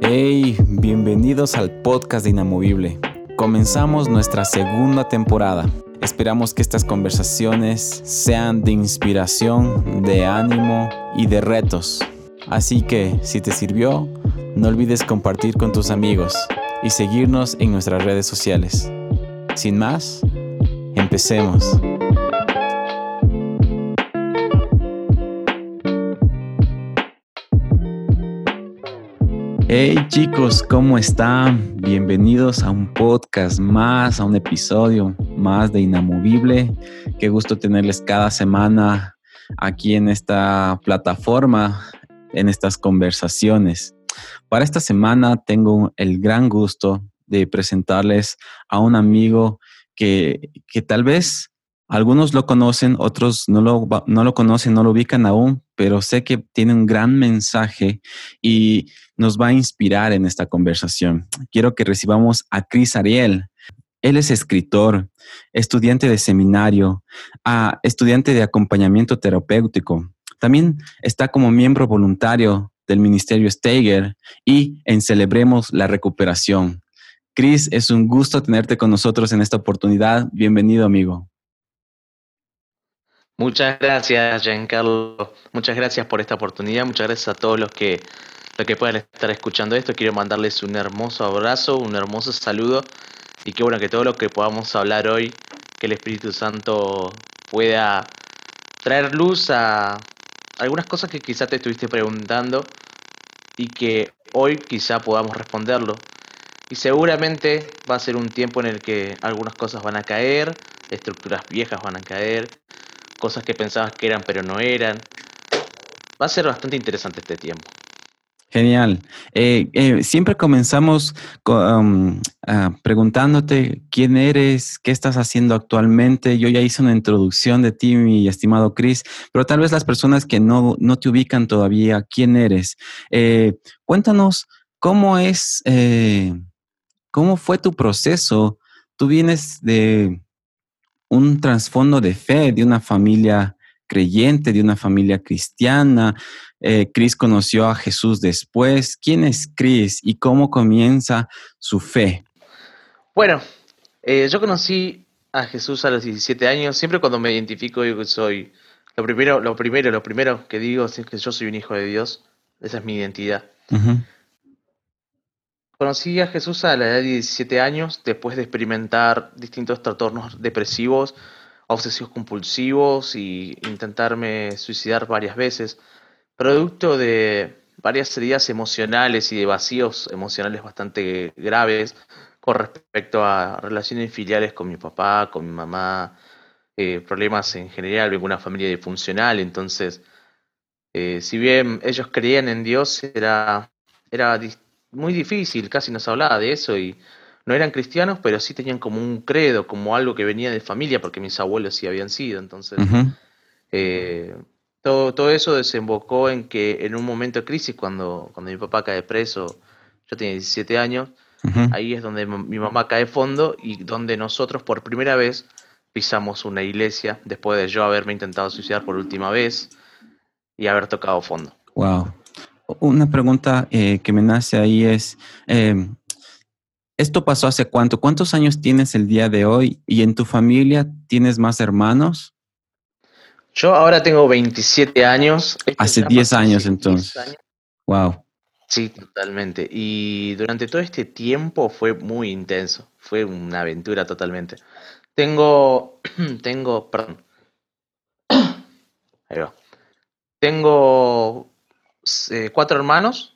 Hey, bienvenidos al podcast de Inamovible. Comenzamos nuestra segunda temporada. Esperamos que estas conversaciones sean de inspiración, de ánimo y de retos. Así que, si te sirvió, no olvides compartir con tus amigos y seguirnos en nuestras redes sociales. Sin más, empecemos. Hey chicos, ¿cómo están? Bienvenidos a un podcast más, a un episodio más de Inamovible. Qué gusto tenerles cada semana aquí en esta plataforma, en estas conversaciones. Para esta semana tengo el gran gusto de presentarles a un amigo que, que tal vez algunos lo conocen, otros no lo, no lo conocen, no lo ubican aún, pero sé que tiene un gran mensaje y nos va a inspirar en esta conversación. Quiero que recibamos a Cris Ariel. Él es escritor, estudiante de seminario, ah, estudiante de acompañamiento terapéutico. También está como miembro voluntario del Ministerio Steiger y en Celebremos la Recuperación. Cris, es un gusto tenerte con nosotros en esta oportunidad. Bienvenido, amigo. Muchas gracias, Giancarlo. Muchas gracias por esta oportunidad. Muchas gracias a todos los que, los que puedan estar escuchando esto. Quiero mandarles un hermoso abrazo, un hermoso saludo. Y qué bueno que todo lo que podamos hablar hoy, que el Espíritu Santo pueda traer luz a algunas cosas que quizá te estuviste preguntando y que hoy quizá podamos responderlo. Y seguramente va a ser un tiempo en el que algunas cosas van a caer, estructuras viejas van a caer, cosas que pensabas que eran pero no eran. Va a ser bastante interesante este tiempo. Genial. Eh, eh, siempre comenzamos um, preguntándote quién eres, qué estás haciendo actualmente. Yo ya hice una introducción de ti, mi estimado Chris, pero tal vez las personas que no, no te ubican todavía, quién eres. Eh, cuéntanos cómo es, cómo fue tu proceso. Tú vienes de un trasfondo de fe, de una familia creyente, de una familia cristiana. Eh, Cris conoció a Jesús después. ¿Quién es Cris y cómo comienza su fe? Bueno, eh, yo conocí a Jesús a los 17 años. Siempre cuando me identifico yo soy lo primero, lo primero, lo primero que digo es que yo soy un hijo de Dios. Esa es mi identidad. Conocí a Jesús a la edad de 17 años después de experimentar distintos trastornos depresivos, obsesivos compulsivos y intentarme suicidar varias veces, producto de varias heridas emocionales y de vacíos emocionales bastante graves con respecto a relaciones filiales con mi papá, con mi mamá, eh, problemas en general, vengo una familia disfuncional, entonces, eh, si bien ellos creían en Dios, era, era muy difícil, casi nos hablaba de eso y no eran cristianos, pero sí tenían como un credo, como algo que venía de familia, porque mis abuelos sí habían sido. Entonces, eh, todo, todo eso desembocó en que en un momento de crisis, cuando, cuando mi papá cae preso, yo tenía 17 años, ahí es donde mi mamá cae fondo y donde nosotros por primera vez pisamos una iglesia, después de yo haberme intentado suicidar por última vez y haber tocado fondo. Wow. Una pregunta eh, que me nace ahí es, em, ¿esto pasó hace cuánto? ¿Cuántos años tienes el día de hoy? ¿Y en tu familia tienes más hermanos? Yo ahora tengo 27 años. hace 10 años entonces. Wow. Sí, totalmente. Y durante todo este tiempo fue muy intenso. Fue una aventura totalmente. Tengo, tengo, perdón. Ahí va. Tengo eh, cuatro hermanos.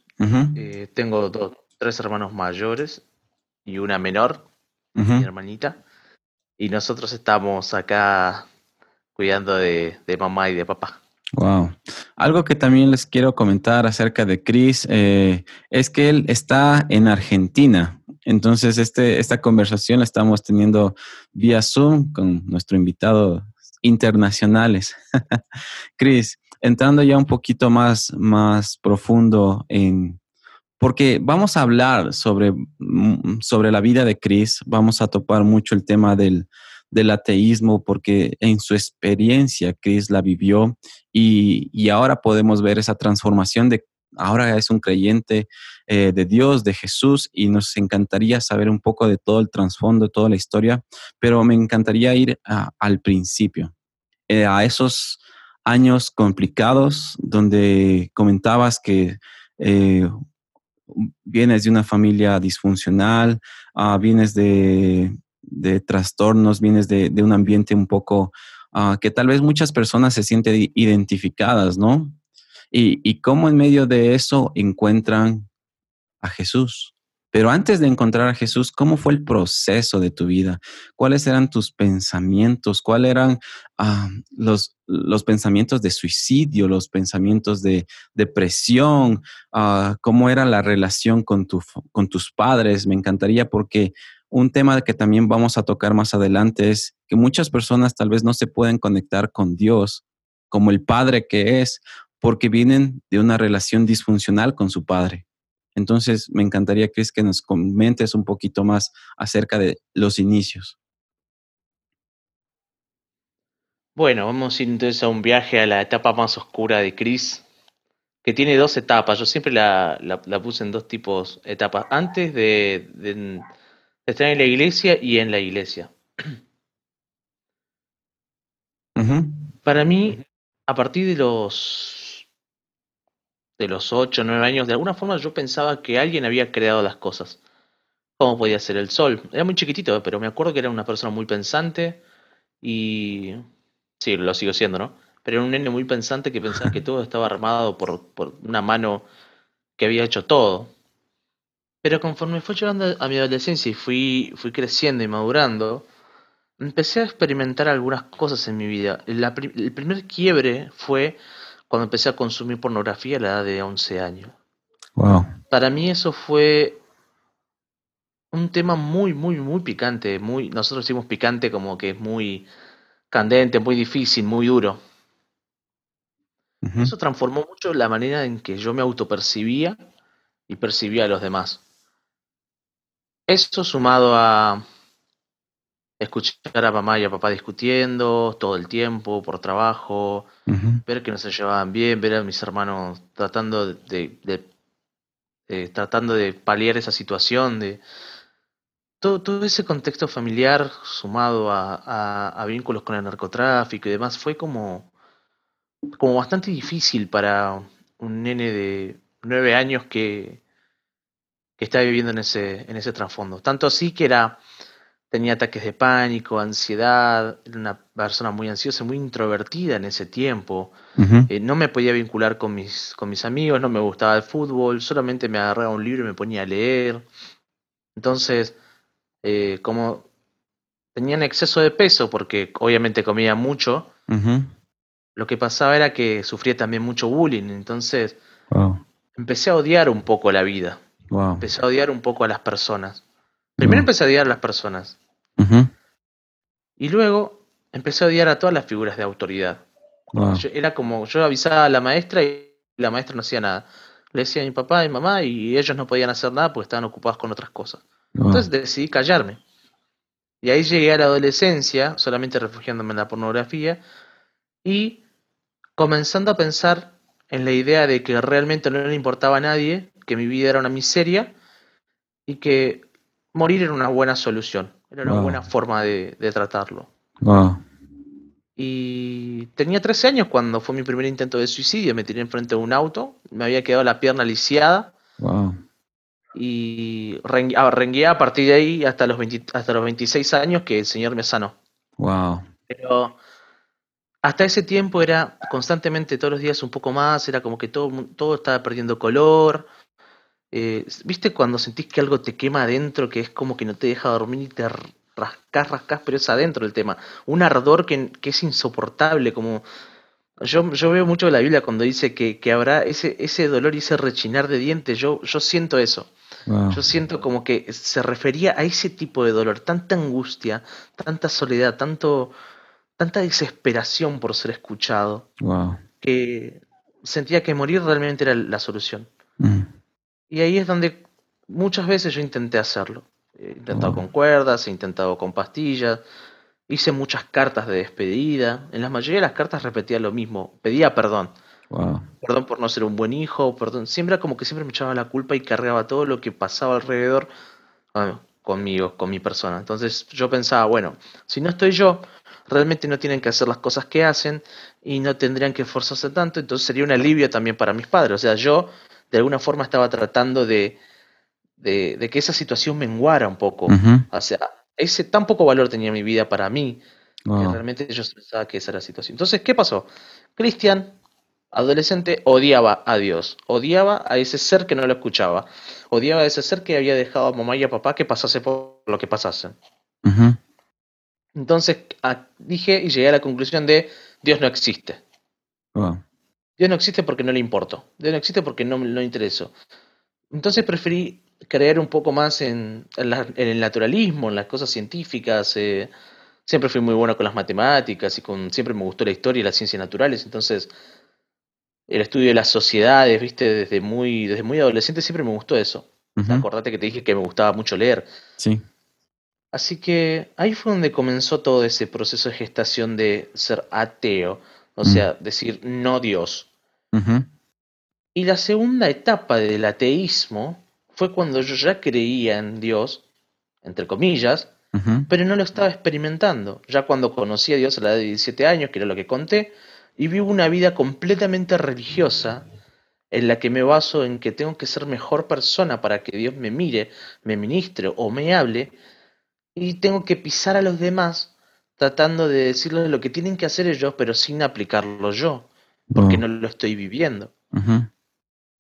Eh, tengo dos, tres hermanos mayores y una menor, mi hermanita. Y nosotros estamos acá cuidando de, mamá y de papá. Wow. Algo que también les quiero comentar acerca de Chris eh, es que él está en Argentina. Entonces, este, esta conversación la estamos teniendo vía Zoom con nuestro invitado internacionales. Chris, entrando ya un poquito más, más profundo en porque vamos a hablar sobre, mm, sobre la vida de Chris, vamos a topar mucho el tema del, del ateísmo, porque en su experiencia Chris la vivió y, y ahora podemos ver esa transformación de ahora es un creyente eh, de Dios, de Jesús, y nos encantaría saber un poco de todo el trasfondo, toda la historia, pero me encantaría ir al principio, eh, a esos años complicados donde comentabas que eh, vienes de una familia disfuncional, ah, vienes de, trastornos, vienes de, un ambiente un poco ah, que tal vez muchas personas se sienten identificadas, ¿no? Y, y cómo en medio de eso encuentran a Jesús. Pero antes de encontrar a Jesús, ¿cómo fue el proceso de tu vida? ¿Cuáles eran tus pensamientos? ¿Cuáles eran ah, los, los pensamientos de suicidio, los pensamientos de depresión? Ah, ¿Cómo era la relación con, tu, con tus padres? Me encantaría porque un tema que también vamos a tocar más adelante es que muchas personas tal vez no se pueden conectar con Dios como el Padre que es, porque vienen de una relación disfuncional con su Padre. Entonces, me encantaría, Chris, que nos comentes un poquito más acerca de los inicios. Bueno, vamos a ir entonces a un viaje a la etapa más oscura de Chris, que tiene dos etapas. Yo siempre la, puse en dos tipos de etapas. Antes de, estar en la iglesia y en la iglesia. Para mí, a partir de los de los 8 o 9 años, de alguna forma yo pensaba que alguien había creado las cosas. ¿Cómo podía ser el sol? Era muy chiquitito, pero me acuerdo que era una persona muy pensante y... Sí, lo sigo siendo, ¿no? Pero era un nene muy pensante que pensaba que todo estaba armado por, por una mano que había hecho todo. Pero conforme fue llegando a mi adolescencia y fui, fui creciendo y madurando, empecé a experimentar algunas cosas en mi vida. el primer quiebre fue cuando empecé a consumir pornografía a la edad de 11 años. Wow. Para mí eso fue un tema muy, muy, muy picante. Muy, nosotros decimos picante como que es muy candente, muy difícil, muy duro. Eso transformó mucho la manera en que yo me autopercibía y percibía a los demás. Eso sumado a escuchar a mamá y a papá discutiendo todo el tiempo por trabajo, ver que no se llevaban bien, ver a mis hermanos tratando de, tratando de paliar esa situación, de todo, todo ese contexto familiar sumado a, a, vínculos con el narcotráfico y demás fue como, como bastante difícil para un nene de nueve años que, que está viviendo en ese, en ese trasfondo. Tanto así que era tenía ataques de pánico, ansiedad, era una persona muy ansiosa, muy introvertida en ese tiempo. Eh, no me podía vincular con mis, con mis amigos, no me gustaba el fútbol, solamente me agarraba un libro y me ponía a leer. Entonces, eh, como tenía un exceso de peso, porque obviamente comía mucho, lo que pasaba era que sufría también mucho bullying. Entonces, empecé a odiar un poco la vida. Empecé a odiar un poco a las personas. Primero empecé a odiar a las personas. Y luego empecé a odiar a todas las figuras de autoridad. era como, yo avisaba a la maestra y la maestra no hacía nada. Le decía a mi papá y mi mamá y ellos no podían hacer nada porque estaban ocupados con otras cosas. Entonces decidí callarme. Y ahí llegué a la adolescencia, solamente refugiándome en la pornografía, y comenzando a pensar en la idea de que realmente no le importaba a nadie, que mi vida era una miseria, y que morir era una buena solución, era una buena forma de, tratarlo. Y tenía 13 años cuando fue mi primer intento de suicidio, me tiré enfrente de un auto, me había quedado la pierna lisiada. Y ah, rengué, a partir de ahí hasta los, hasta los 26 años que el Señor me sanó. Wow. Pero hasta ese tiempo era constantemente todos los días un poco más, era como que todo, todo estaba perdiendo color, eh, ¿Viste cuando sentís que algo te quema adentro, que es como que no te deja dormir y te rascas, rascas, pero es adentro el tema? Un ardor que, que es insoportable, como... Yo, yo veo mucho la Biblia cuando dice que, que, habrá ese, ese dolor y ese rechinar de dientes, yo, yo siento eso. Yo siento como que se refería a ese tipo de dolor, tanta angustia, tanta soledad, tanto, tanta desesperación por ser escuchado, que sentía que morir realmente era la solución. Mm. Y ahí es donde muchas veces yo intenté hacerlo. He intentado con cuerdas, he intentado con pastillas, hice muchas cartas de despedida. En la mayoría de las cartas repetía lo mismo, pedía perdón. Perdón por no ser un buen hijo, perdón. Siempre como que siempre me echaba la culpa y cargaba todo lo que pasaba alrededor conmigo, con mi persona. Entonces yo pensaba, bueno, si no estoy yo, realmente no tienen que hacer las cosas que hacen y no tendrían que esforzarse tanto, entonces sería un alivio también para mis padres. O sea, yo de alguna forma estaba tratando de, de, que esa situación menguara un poco. O sea, ese tan poco valor tenía mi vida para mí, que realmente yo pensaba que esa era la situación. Entonces, ¿qué pasó? Cristian, adolescente, odiaba a Dios, odiaba a ese ser que no lo escuchaba, odiaba a ese ser que había dejado a mamá y a papá que pasase por lo que pasase. Entonces dije y llegué a la conclusión de Dios no existe. Dios no existe porque no le importó. Dios no existe porque no me interesó. Entonces preferí creer un poco más en, el naturalismo, en las cosas científicas. Eh, siempre fui muy bueno con las matemáticas y con siempre me gustó la historia y las ciencias naturales. Entonces el estudio de las sociedades, viste, desde muy, desde muy adolescente siempre me gustó eso. Acordate que te dije que me gustaba mucho leer. Sí. Así que ahí fue donde comenzó todo ese proceso de gestación de ser ateo, o sea, decir no Dios. Y la segunda etapa del ateísmo fue cuando yo ya creía en Dios, entre comillas, pero no lo estaba experimentando. Ya cuando conocí a Dios a la edad de 17 años, que era lo que conté, y vivo una vida completamente religiosa en la que me baso en que tengo que ser mejor persona para que Dios me mire, me ministre o me hable, y tengo que pisar a los demás tratando de decirles lo que tienen que hacer ellos, pero sin aplicarlo yo, porque no lo estoy viviendo.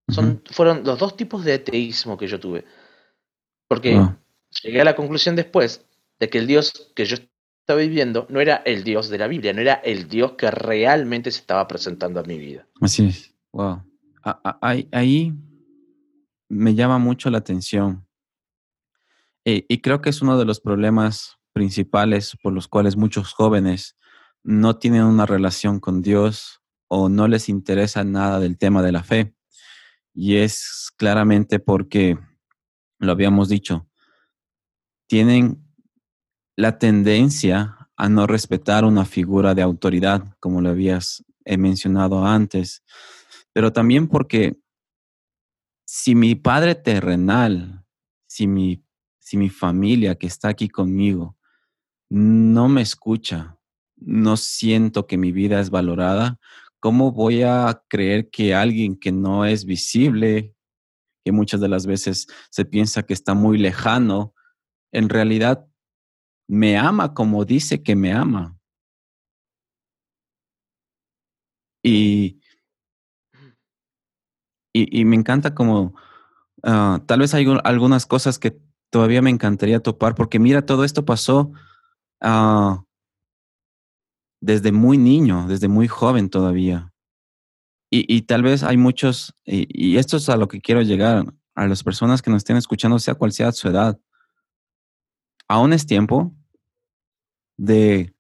Son, fueron los dos tipos de ateísmo que yo tuve. Porque llegué a la conclusión después de que el Dios que yo estaba viviendo no era el Dios de la Biblia, no era el Dios que realmente se estaba presentando a mi vida. Así es. Wow. Ahí me llama mucho la atención eh, y creo que es uno de los problemas principales por los cuales muchos jóvenes no tienen una relación con Dios o no les interesa nada del tema de la fe. Y es claramente porque, lo habíamos dicho, tienen la tendencia a no respetar una figura de autoridad, como lo habías mencionado antes, pero también porque si mi padre terrenal, si mi si mi familia que está aquí conmigo no me escucha, no siento que mi vida es valorada, ¿cómo voy a creer que alguien que no es visible, que muchas de las veces se piensa que está muy lejano, en realidad me ama como dice que me ama? Y, y, me encanta como, ah, tal vez hay algunas cosas que todavía me encantaría topar, porque mira, todo esto pasó ah, desde muy niño, desde muy joven todavía. Y, tal vez hay muchos, y, esto es a lo que quiero llegar, a las personas que nos estén escuchando, sea cual sea su edad. Aún es tiempo de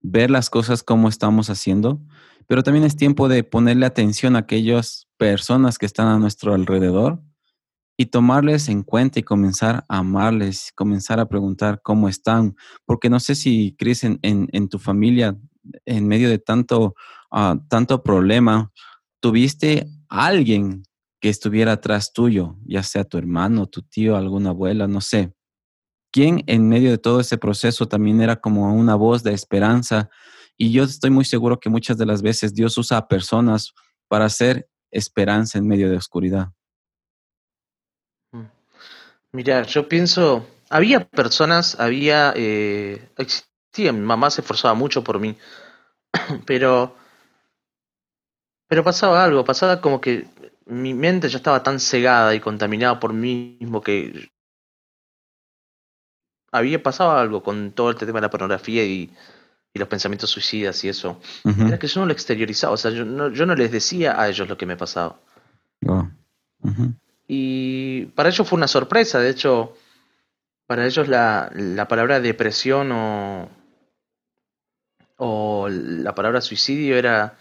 ver las cosas como estamos haciendo, pero también es tiempo de ponerle atención a aquellas personas que están a nuestro alrededor y tomarles en cuenta y comenzar a amarles, comenzar a preguntar cómo están, porque no sé si, Cris, en, en, tu familia, en medio de tanto, ah, tanto problema, tuviste alguien que estuviera atrás tuyo, ya sea tu hermano, tu tío, alguna abuela, no sé. ¿Quién en medio de todo ese proceso también era como una voz de esperanza? Y yo estoy muy seguro que muchas de las veces Dios usa a personas para hacer esperanza en medio de oscuridad. Mira, yo pienso, había personas, había, eh, existía, mi mamá se esforzaba mucho por mí, pero, pero pasaba algo, pasaba como que mi mente ya estaba tan cegada y contaminada por mí mismo que había pasado algo con todo este tema de la pornografía y, y los pensamientos suicidas y eso. Era que yo no lo exteriorizaba, o sea, yo no, yo no les decía a ellos lo que me pasaba. Oh. Y para ellos fue una sorpresa, de hecho, para ellos la, la palabra depresión o, o la palabra suicidio era,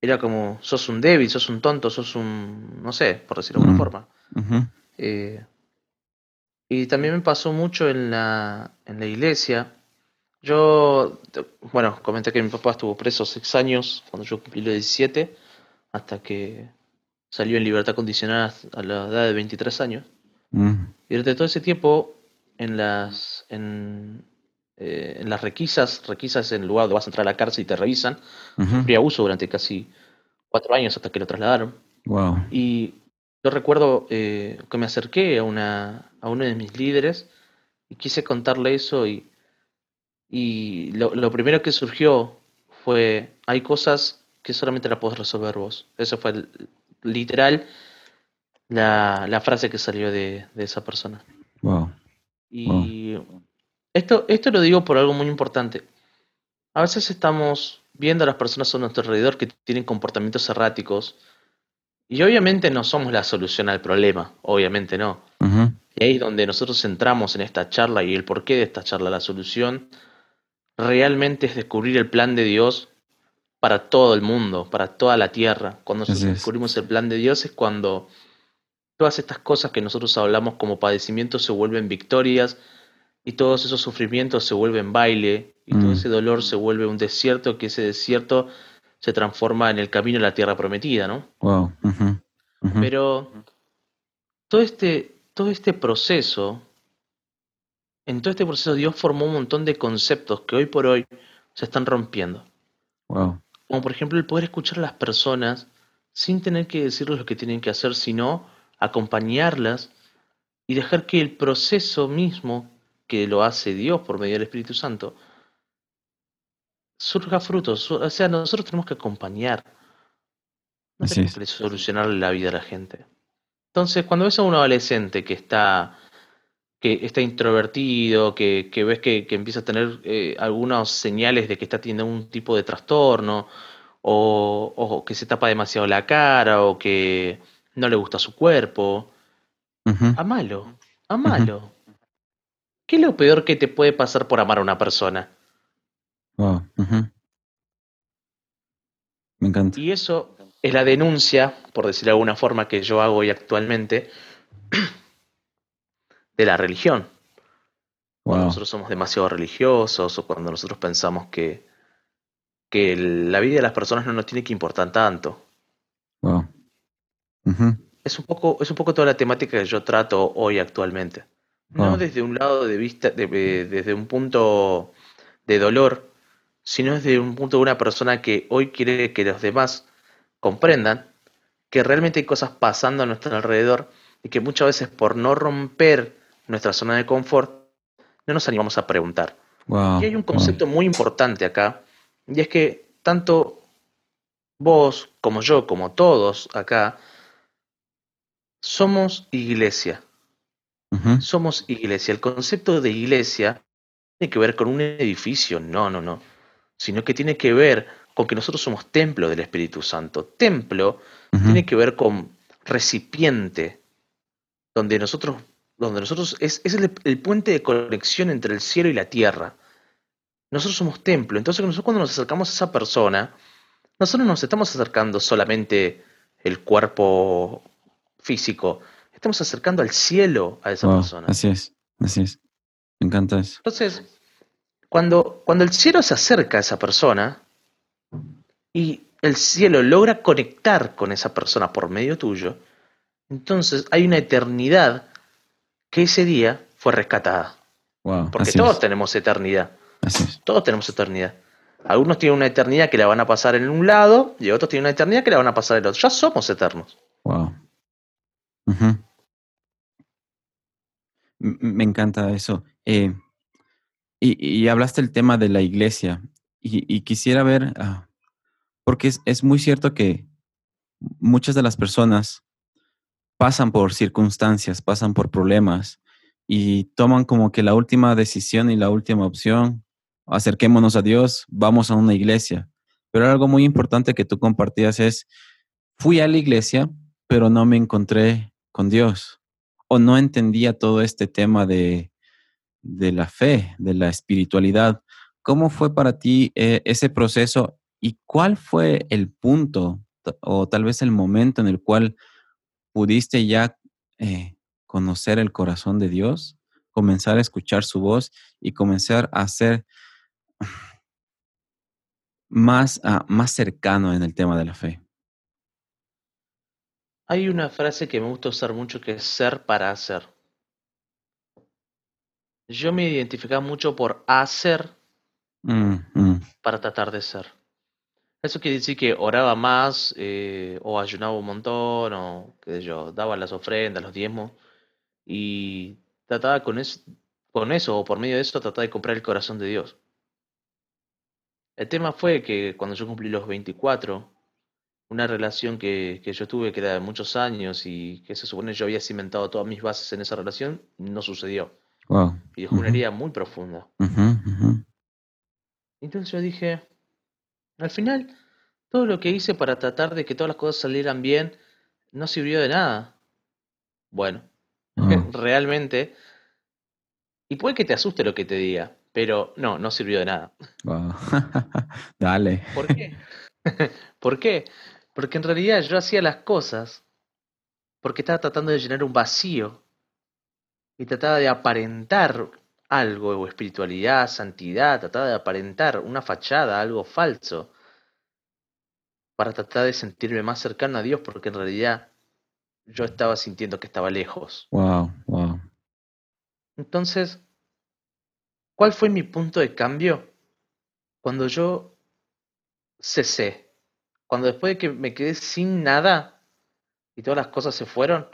era como, sos un débil, sos un tonto, sos un, no sé, por decirlo de alguna forma. Eh, y también me pasó mucho en la, en la iglesia. Yo, bueno, comenté que mi papá estuvo preso seis años cuando yo cumplí los 17, hasta que salió en libertad condicional a la edad de 23 años. Mm. Y durante todo ese tiempo, en las, en, eh, en las requisas, requisas en el lugar donde vas a entrar a la cárcel y te revisan, sufrí abuso durante casi cuatro años hasta que lo trasladaron. Wow. Y yo recuerdo eh, que me acerqué a, una, a uno de mis líderes y quise contarle eso y, y lo, lo primero que surgió fue, hay cosas que solamente las puedes resolver vos. Eso fue literal la, la, frase que salió de, de esa persona. Wow. Y esto, esto lo digo por algo muy importante. A veces estamos viendo a las personas a nuestro alrededor que tienen comportamientos erráticos y obviamente no somos la solución al problema, obviamente no. Y ahí es donde nosotros entramos en esta charla y el porqué de esta charla. La solución realmente es descubrir el plan de Dios para todo el mundo, para toda la tierra. Cuando nosotros descubrimos el plan de Dios es cuando todas estas cosas que nosotros hablamos como padecimientos se vuelven victorias y todos esos sufrimientos se vuelven baile y todo mm. ese dolor se vuelve un desierto, que ese desierto se transforma en el camino a la tierra prometida, ¿no? Wow. Pero todo este, todo este proceso, en todo este proceso Dios formó un montón de conceptos que hoy por hoy se están rompiendo. Wow. Como por ejemplo el poder escuchar a las personas sin tener que decirles lo que tienen que hacer, sino acompañarlas y dejar que el proceso mismo que lo hace Dios por medio del Espíritu Santo surja frutos. O sea, nosotros tenemos que acompañar. No tenemos que solucionar la vida a la gente. Entonces, cuando ves a un adolescente que está que está introvertido, que, que ves que, que, empieza a tener eh, algunas señales de que está teniendo un tipo de trastorno, o, o que se tapa demasiado la cara, o que no le gusta su cuerpo. Amalo, amalo. ¿Qué es lo peor que te puede pasar por amar a una persona? Me encanta. Y eso es la denuncia, por decirlo de alguna forma, que yo hago hoy actualmente, de la religión. Cuando nosotros somos demasiado religiosos o cuando nosotros pensamos que, que la vida de las personas no nos tiene que importar tanto. Wow es, un poco, es un poco toda la temática que yo trato hoy actualmente. No ah. desde un lado de vista, desde un punto de dolor, sino desde un punto de una persona que hoy quiere que los demás comprendan que realmente hay cosas pasando a nuestro alrededor y que muchas veces por no romper nuestra zona de confort, no nos animamos a preguntar. y hay un concepto muy importante acá, y es que tanto vos como yo, como todos acá, somos iglesia. Somos iglesia. El concepto de iglesia tiene que ver con un edificio, no, no, no. Sino que tiene que ver con que nosotros somos templo del Espíritu Santo. Templo tiene que ver con recipiente, donde nosotros, donde nosotros es, es el, el, puente de conexión entre el cielo y la tierra. Nosotros somos templo. Entonces nosotros cuando nos acercamos a esa persona, nosotros nos estamos acercando solamente el cuerpo físico, estamos acercando al cielo a esa persona. Así es, así es. Me encanta eso. Entonces, cuando, cuando el cielo se acerca a esa persona y el cielo logra conectar con esa persona por medio tuyo, entonces hay una eternidad que ese día fue rescatada. Porque todos tenemos eternidad. Así es. Todos tenemos eternidad. Algunos tienen una eternidad que la van a pasar en un lado y otros tienen una eternidad que la van a pasar en el otro. Ya somos eternos. Wow. Me encanta eso. Eh, y, hablaste el tema de la iglesia y, quisiera ver, ah, porque es, muy cierto que muchas de las personas pasan por circunstancias, pasan por problemas y toman como que la última decisión y la última opción, acerquémonos a Dios, vamos a una iglesia. Pero algo muy importante que tú compartías es, fui a la iglesia, pero no me encontré con Dios o no entendía todo este tema de, de la fe, de la espiritualidad. ¿Cómo fue para ti eh, ese proceso y cuál fue el punto o tal vez el momento en el cual pudiste ya eh, conocer el corazón de Dios, comenzar a escuchar su voz y comenzar a ser más, ah, más cercano en el tema de la fe. Hay una frase que me gusta usar mucho que es ser para hacer. Yo me identificaba mucho por hacer Mm, mm, para tratar de ser. Eso quiere decir que oraba más, eh, o ayunaba un montón, o qué sé yo, daba las ofrendas, los diezmos, y trataba con eso, con eso, o por medio de eso, trataba de comprar el corazón de Dios. El tema fue que cuando yo cumplí los 24, una relación que, que yo tuve que era de muchos años y que se supone yo había cimentado todas mis bases en esa relación, no sucedió. wow. Y dejó una herida muy profunda. Entonces yo dije, al final, todo lo que hice para tratar de que todas las cosas salieran bien no sirvió de nada. Bueno, Wow, realmente, y puede que te asuste lo que te diga, pero no, no sirvió de nada. wow. Dale. ¿Por qué? ¿Por qué? Porque en realidad yo hacía las cosas porque estaba tratando de llenar un vacío y trataba de aparentar algo, o espiritualidad, santidad, trataba de aparentar una fachada, algo falso, para tratar de sentirme más cercano a Dios, porque en realidad yo estaba sintiendo que estaba lejos. Wow, wow. Entonces, ¿cuál fue mi punto de cambio? Cuando yo cesé, cuando después de que me quedé sin nada y todas las cosas se fueron,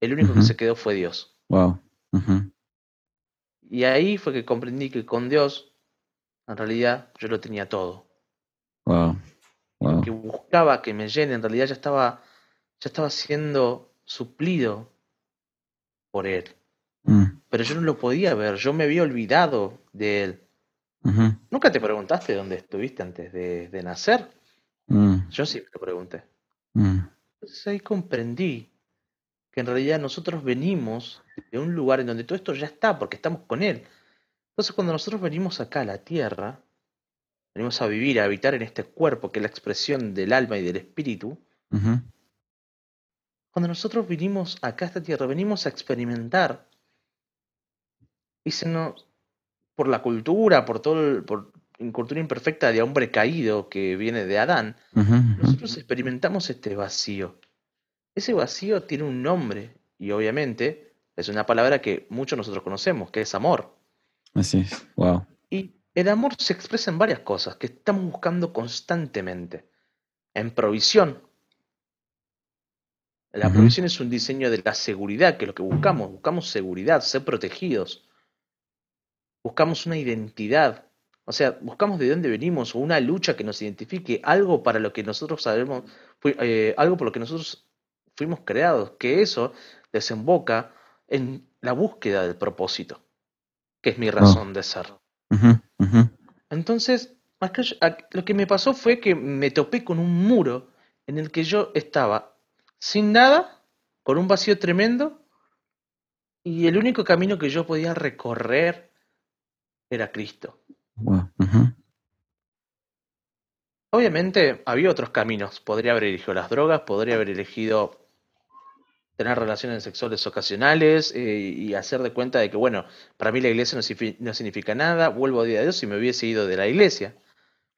el único que se quedó fue Dios. Wow. Y ahí fue que comprendí que con Dios, en realidad, yo lo tenía todo. Wow. Lo Wow. que buscaba que me llene, en realidad ya estaba, ya estaba siendo suplido por Él. Mm, Pero yo no lo podía ver, yo me había olvidado de Él. ¿Nunca te preguntaste dónde estuviste antes de, de nacer? Mm, Yo sí me lo pregunté. mm. Entonces ahí comprendí que en realidad nosotros venimos de un lugar en donde todo esto ya está, porque estamos con Él. Entonces cuando nosotros venimos acá a la tierra, venimos a vivir, a habitar en este cuerpo que es la expresión del alma y del espíritu, cuando nosotros vinimos acá a esta tierra, venimos a experimentar y se nos, por la cultura, por todo, el- por la cultura imperfecta de hombre caído que viene de Adán, nosotros experimentamos este vacío. Ese vacío tiene un nombre y obviamente es una palabra que muchos nosotros conocemos, que es amor. Así es. Wow. Y el amor se expresa en varias cosas que estamos buscando constantemente. En provisión. La provisión es un diseño de la seguridad, que es lo que buscamos. Buscamos seguridad, ser protegidos. Buscamos una identidad. O sea, buscamos de dónde venimos o una lucha que nos identifique, algo para lo que nosotros sabemos, eh, algo por lo que nosotros fuimos creados, que eso desemboca en la búsqueda del propósito, que es mi Wow. razón de ser. Entonces, lo que me pasó fue que me topé con un muro en el que yo estaba sin nada, con un vacío tremendo, y el único camino que yo podía recorrer era Cristo. Ujú, Obviamente había otros caminos, podría haber elegido las drogas, podría haber elegido tener relaciones sexuales ocasionales eh, y hacer de cuenta de que, bueno, para mí la iglesia no, signifi- no significa nada, vuelvo a día de Dios y me hubiese ido de la iglesia.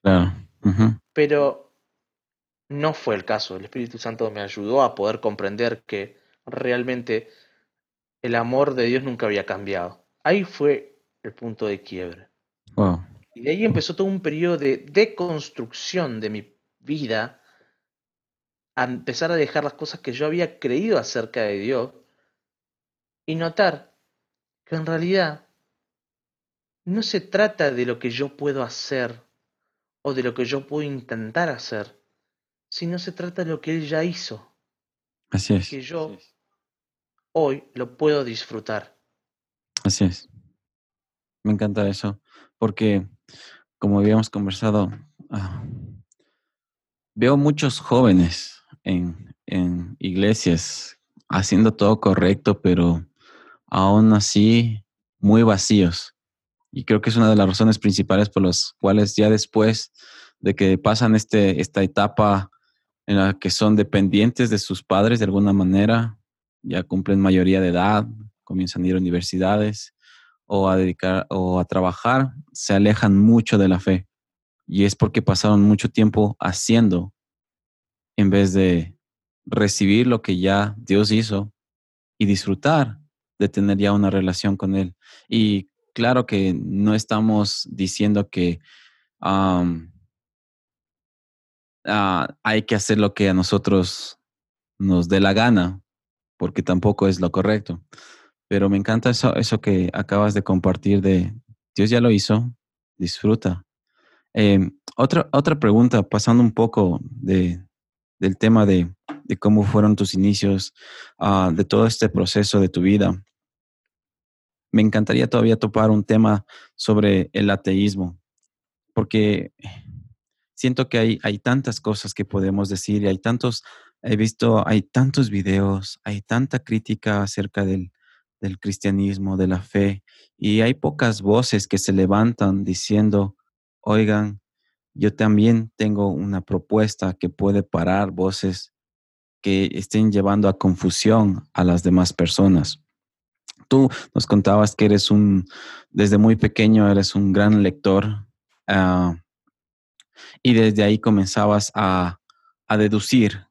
Claro. Ujú, Pero no fue el caso. El Espíritu Santo me ayudó a poder comprender que realmente el amor de Dios nunca había cambiado. Ahí fue el punto de quiebre. Wow. Y de ahí empezó todo un periodo de deconstrucción de mi vida, a empezar a dejar las cosas que yo había creído acerca de Dios y notar que en realidad no se trata de lo que yo puedo hacer o de lo que yo puedo intentar hacer, sino se trata de lo que Él ya hizo, Así es. que yo hoy lo puedo disfrutar. Así es. Me encanta eso. Porque, como habíamos conversado, ah, veo muchos jóvenes en, en iglesias haciendo todo correcto, pero aún así muy vacíos. Y creo que es una de las razones principales por las cuales ya después de que pasan este, esta etapa en la que son dependientes de sus padres de alguna manera, ya cumplen mayoría de edad, comienzan a ir a universidades o a dedicar o a trabajar, se alejan mucho de la fe. Y es porque pasaron mucho tiempo haciendo en vez de recibir lo que ya Dios hizo y disfrutar de tener ya una relación con Él. Y claro que no estamos diciendo que ah, hay que hacer lo que a nosotros nos dé la gana, porque tampoco es lo correcto. Pero me encanta eso, eso que acabas de compartir de Dios ya lo hizo, disfruta. Em, otra, otra pregunta, pasando un poco de, del tema de, de, cómo fueron tus inicios, uh, de todo este proceso de tu vida. Me encantaría todavía topar un tema sobre el ateísmo, porque siento que hay, hay tantas cosas que podemos decir y hay tantos he visto, hay tantos videos, hay tanta crítica acerca del, del cristianismo, de la fe, y hay pocas voces que se levantan diciendo, oigan, yo también tengo una propuesta que puede parar voces que estén llevando a confusión a las demás personas. Tú nos contabas que eres un, desde muy pequeño eres un gran lector uh, y desde ahí comenzabas a, a deducir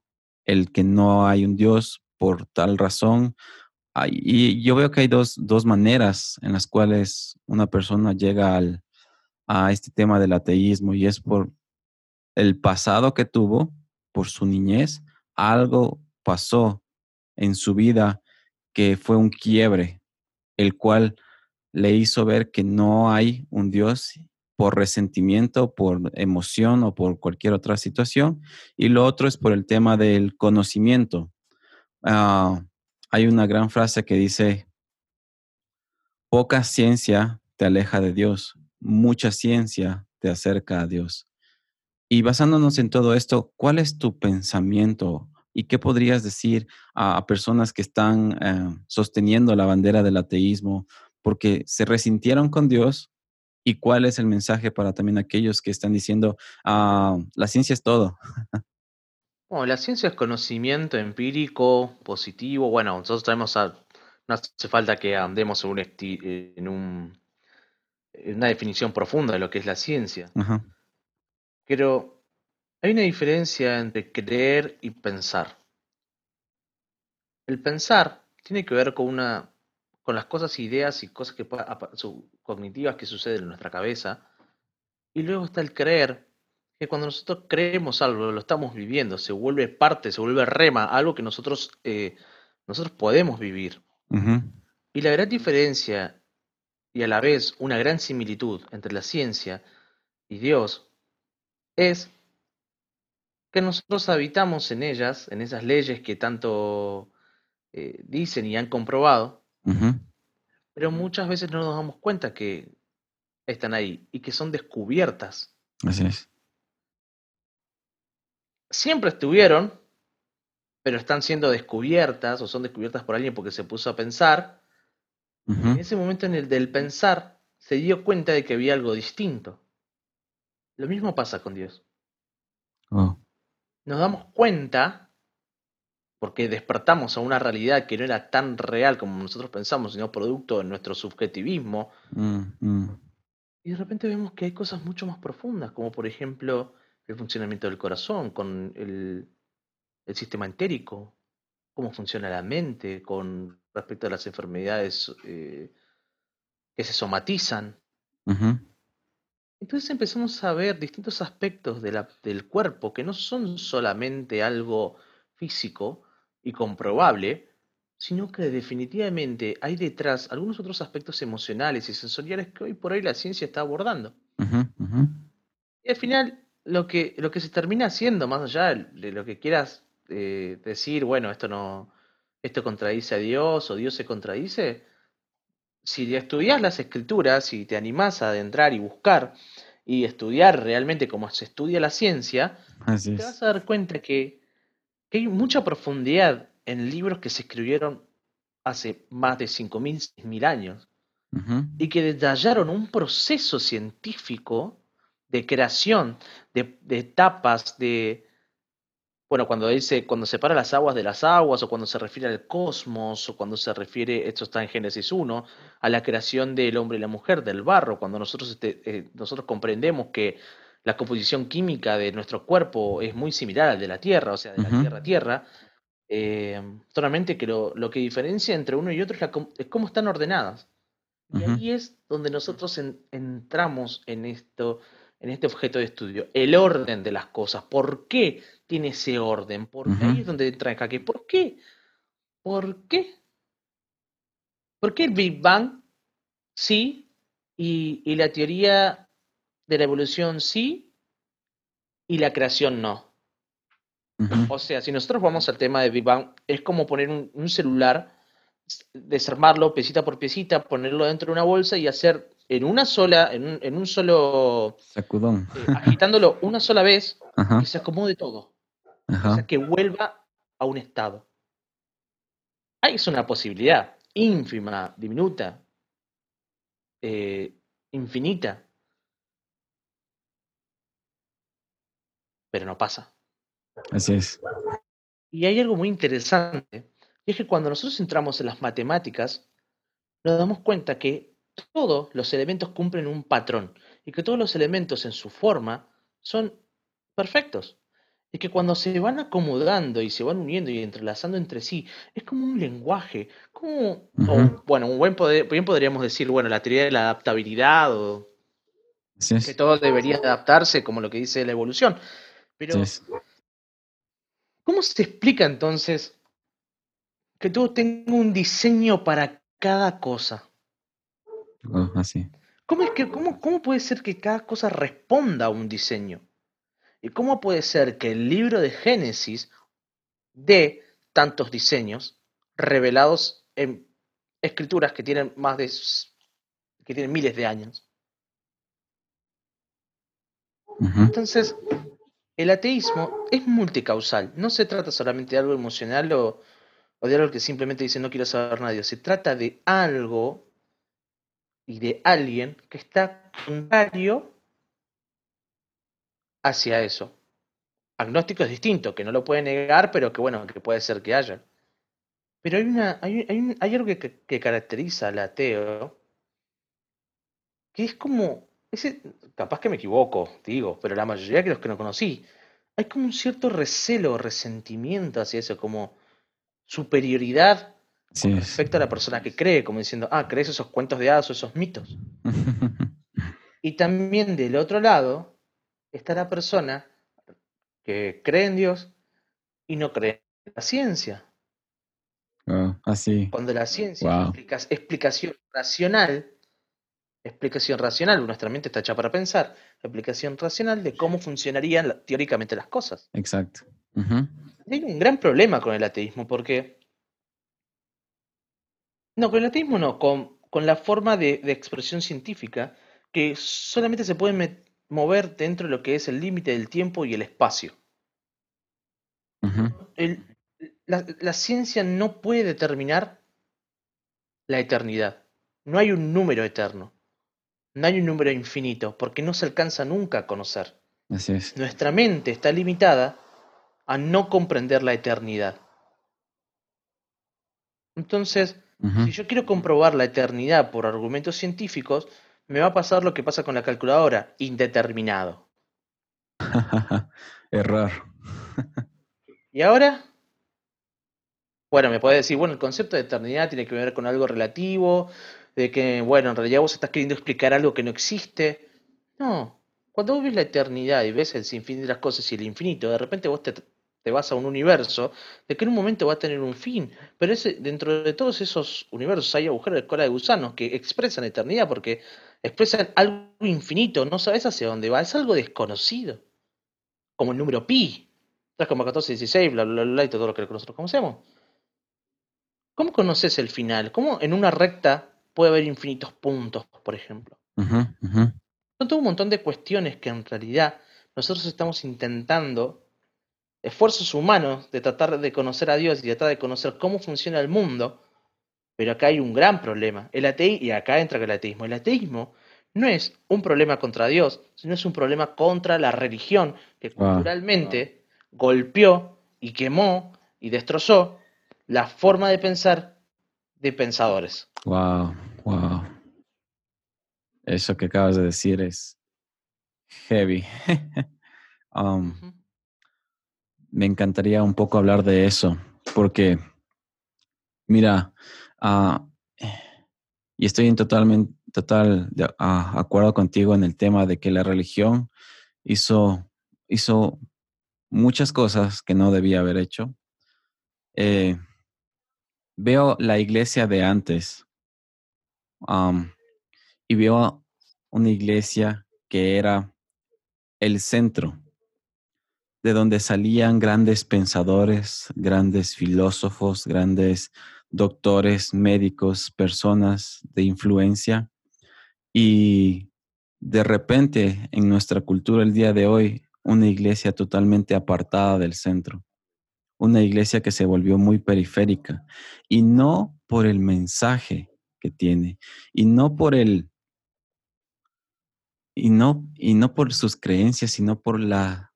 el que no hay un Dios por tal razón. Y yo veo que hay dos, dos maneras en las cuales una persona llega al, a este tema del ateísmo y es por el pasado que tuvo, por su niñez, algo pasó en su vida que fue un quiebre, el cual le hizo ver que no hay un Dios por resentimiento, por emoción o por cualquier otra situación. Y lo otro es por el tema del conocimiento. Ah, hay una gran frase que dice, poca ciencia te aleja de Dios, mucha ciencia te acerca a Dios. Y basándonos en todo esto, ¿cuál es tu pensamiento y qué podrías decir a, personas que están eh, sosteniendo la bandera del ateísmo porque se resintieron con Dios y cuál es el mensaje para también aquellos que están diciendo, ah, la ciencia es todo. Bueno, la ciencia es conocimiento empírico, positivo. Bueno, nosotros traemos a, no hace falta que andemos en, un en, un, en una definición profunda de lo que es la ciencia. Pero hay una diferencia entre creer y pensar. El pensar tiene que ver con una con las cosas, ideas y cosas que cognitivas que suceden en nuestra cabeza. Y luego está el creer, que cuando nosotros creemos algo, lo estamos viviendo, se vuelve parte, se vuelve rema, algo que nosotros, eh, nosotros podemos vivir. Y la gran diferencia y a la vez una gran similitud entre la ciencia y Dios es que nosotros habitamos en ellas, en esas leyes que tanto eh, dicen y han comprobado, pero muchas veces no nos damos cuenta que están ahí y que son descubiertas. Así es. Siempre estuvieron, pero están siendo descubiertas o son descubiertas por alguien porque se puso a pensar. En ese momento en el del pensar se dio cuenta de que había algo distinto. Lo mismo pasa con Dios. Oh. Nos damos cuenta porque despertamos a una realidad que no era tan real como nosotros pensamos, sino producto de nuestro subjetivismo. Mm, mm. Y de repente vemos que hay cosas mucho más profundas, como por ejemplo el funcionamiento del corazón, con el, sistema entérico, cómo funciona la mente con respecto a las enfermedades eh, que se somatizan. Entonces empezamos a ver distintos aspectos del cuerpo que no son solamente algo físico, y comprobable, sino que definitivamente hay detrás algunos otros aspectos emocionales y sensoriales que hoy por hoy la ciencia está abordando. Y al final, lo que, lo que se termina haciendo, más allá de lo que quieras eh, decir, bueno, esto no, esto contradice a Dios o Dios se contradice, si estudias las escrituras y te animás a adentrar y buscar y estudiar realmente como se estudia la ciencia, te vas a dar cuenta que que hay mucha profundidad en libros que se escribieron hace más de 5.000, 6.000 años y que detallaron un proceso científico de creación, de, etapas, de, bueno, cuando dice, cuando separa las aguas de las aguas, o cuando se refiere al cosmos, o cuando se refiere, esto está en Génesis 1, a la creación del hombre y la mujer, del barro, cuando nosotros, este, eh, nosotros comprendemos que la composición química de nuestro cuerpo es muy similar al de la Tierra, o sea, de la Tierra a Tierra, eh, solamente que lo, que diferencia entre uno y otro es, cómo están ordenadas. Y ahí es donde nosotros entramos en esto, en este objeto de estudio, el orden de las cosas. ¿Por qué tiene ese orden? Porque ahí es donde entra el jaque. ¿Por qué? ¿Por qué? ¿Por qué el Big Bang sí y, y la teoría de la evolución sí y la creación no? O sea, si nosotros vamos al tema de Big Bang, es como poner un, celular, desarmarlo piecita por piecita, ponerlo dentro de una bolsa y hacer en una sola, en un, en un solo sacudón, eh, agitándolo una sola vez, que se acomode todo. O sea, que vuelva a un estado. Ahí es una posibilidad ínfima, diminuta, eh, infinita. Pero no pasa. Así es. Y hay algo muy interesante, y es que cuando nosotros entramos en las matemáticas, nos damos cuenta que todos los elementos cumplen un patrón y que todos los elementos en su forma son perfectos. Y que cuando se van acomodando y se van uniendo y entrelazando entre sí, es como un lenguaje, como, bueno, un buen poder, bien podríamos decir, bueno, la teoría de la adaptabilidad o que todo debería adaptarse, como lo que dice la evolución. Pero ¿Cómo se explica entonces que todo tenga un diseño para cada cosa? Así. ¿Cómo, es que, cómo, ¿Cómo puede ser que cada cosa responda a un diseño? ¿Y cómo puede ser que el libro de Génesis dé tantos diseños revelados en escrituras que tienen más de que tienen miles de años? Entonces, el ateísmo es multicausal, no se trata solamente de algo emocional o, de algo que simplemente dice no quiero saber nada de Dios, se trata de algo y de alguien que está contrario hacia eso. Agnóstico es distinto, que no lo puede negar, pero que bueno, que puede ser que haya. Pero hay, una, hay, hay, algo que, que, caracteriza al ateo, que es como ese, capaz que me equivoco, digo, pero la mayoría de los que no conocí, hay como un cierto recelo, resentimiento hacia eso, como superioridad respecto a la persona que cree, como diciendo, ah, crees esos cuentos de hadas o esos mitos. y también del otro lado está la persona que cree en Dios y no cree en la ciencia. Ah, así. Cuando la ciencia es explicación racional explicación racional, nuestra mente está hecha para pensar, explicación racional de cómo funcionarían teóricamente las cosas. Exacto. Hay un gran problema con el ateísmo porque... No, con el ateísmo no, con, con la forma de, expresión científica que solamente se puede mover dentro de lo que es el límite del tiempo y el espacio. la ciencia no puede determinar la eternidad. No hay un número eterno. No hay un número infinito, porque no se alcanza nunca a conocer. Así es. Nuestra mente está limitada a no comprender la eternidad. Entonces, si yo quiero comprobar la eternidad por argumentos científicos, me va a pasar lo que pasa con la calculadora, indeterminado. Error. ¿Y ahora? Bueno, me puede decir, bueno, el concepto de eternidad tiene que ver con algo relativo, de que, bueno, en realidad vos estás queriendo explicar algo que no existe. No, cuando vos ves la eternidad y ves el sinfín de las cosas y el infinito, de repente vos te, vas a un universo de que en un momento va a tener un fin, pero ese, dentro de todos esos universos hay agujeros de cola de gusanos que expresan eternidad porque expresan algo infinito, no sabes hacia dónde va, es algo desconocido, como el número pi, 3,1416, bla, bla, bla, y todo lo que nosotros conocemos. ¿Cómo conoces el final? ¿Cómo en una recta puede haber infinitos puntos, por ejemplo. Son todo un montón de cuestiones que en realidad nosotros estamos intentando, esfuerzos humanos, de tratar de conocer a Dios y de tratar de conocer cómo funciona el mundo, pero acá hay un gran problema. El ateísmo, y acá entra el ateísmo. El ateísmo no es un problema contra Dios, sino es un problema contra la religión que culturalmente golpeó y quemó y destrozó la forma de pensar de pensadores. Wow, wow. Eso que acabas de decir es heavy. Um, me encantaría un poco hablar de eso, porque, mira, uh, y estoy en totalmente, total de, uh, acuerdo contigo en el tema de que la religión hizo, hizo muchas cosas que no debía haber hecho. Eh, veo la iglesia de antes y veo una iglesia que era el centro de donde salían grandes pensadores, grandes filósofos, grandes doctores, médicos, personas de influencia. Y de repente en nuestra cultura el día de hoy, una iglesia totalmente apartada del centro, una iglesia que se volvió muy periférica y no por el mensaje que tiene y no por el y no y no por sus creencias, sino por la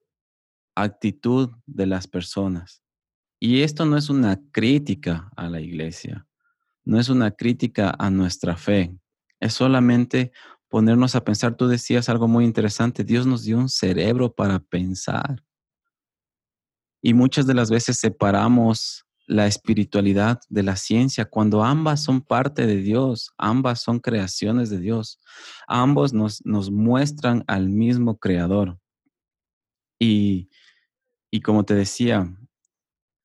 actitud de las personas. Y esto no es una crítica a la iglesia, no es una crítica a nuestra fe, es solamente ponernos a pensar. Tú decías algo muy interesante, Dios nos dio un cerebro para pensar. Y muchas de las veces separamos la espiritualidad de la ciencia cuando ambas son parte de Dios, ambas son creaciones de Dios, ambos nos, nos muestran al mismo creador. Y y como te decía,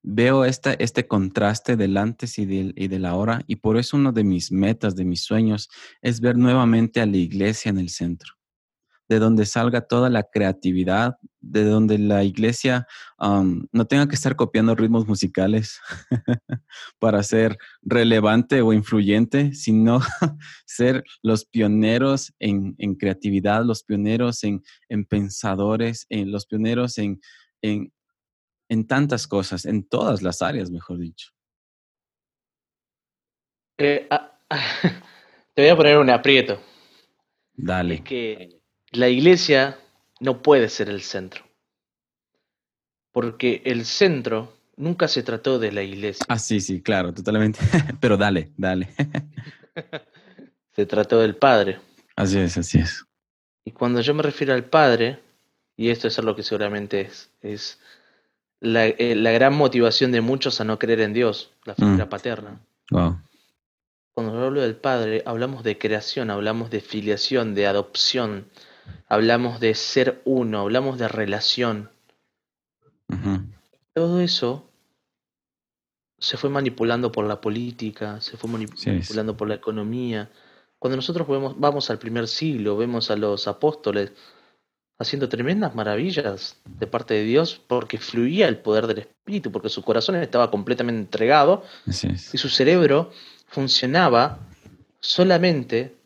veo esta, este contraste del antes y del, y de la ahora, y por eso uno de mis metas, de mis sueños, es ver nuevamente a la iglesia en el centro, de donde salga toda la creatividad, de donde la iglesia no tenga que estar copiando ritmos musicales para ser relevante o influyente, sino ser los pioneros en, en creatividad, los pioneros en, en pensadores, en, los pioneros en, en tantas cosas, en todas las áreas, mejor dicho. Eh, ah, te voy a poner un aprieto. Dale. Es que la iglesia no puede ser el centro. Porque el centro nunca se trató de la iglesia. Ah, sí, sí, claro, totalmente. Pero dale, dale. se trató del Padre. Así es, así es. Y cuando yo me refiero al Padre, y esto es lo que seguramente es, es la, eh, la, gran motivación de muchos a no creer en Dios, la figura mm. paterna. Wow. Cuando hablo del Padre, hablamos de creación, hablamos de filiación, de adopción, hablamos de ser uno, hablamos de relación. Todo eso se fue manipulando por la política, se fue manipulando por la economía. Cuando nosotros vemos, vamos al primer siglo, vemos a los apóstoles, haciendo tremendas maravillas de parte de Dios porque fluía el poder del Espíritu, porque su corazón estaba completamente entregado y su cerebro funcionaba solamente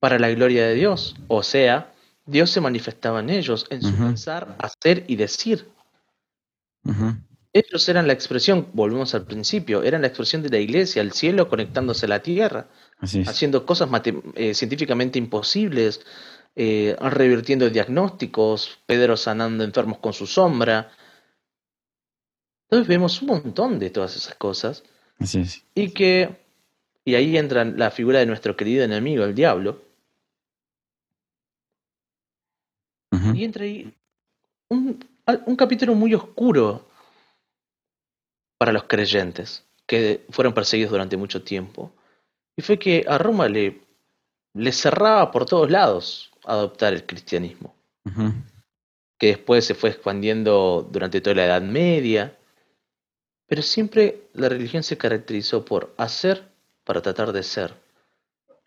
para la gloria de Dios. O sea, Dios se manifestaba en ellos, en su pensar, hacer y decir. Ellos eran la expresión, volvemos al principio, eran la expresión de la iglesia, el cielo conectándose a la tierra, haciendo cosas eh, científicamente imposibles, eh, revirtiendo diagnósticos, Pedro sanando enfermos con su sombra. Entonces vemos un montón de todas esas cosas. Y que, y ahí entra la figura de nuestro querido enemigo, el diablo. Y entra ahí un, un capítulo muy oscuro para los creyentes que fueron perseguidos durante mucho tiempo. Y fue que a Roma le, le cerraba por todos lados adoptar el cristianismo, que después se fue expandiendo durante toda la Edad Media, pero siempre la religión se caracterizó por hacer para tratar de ser.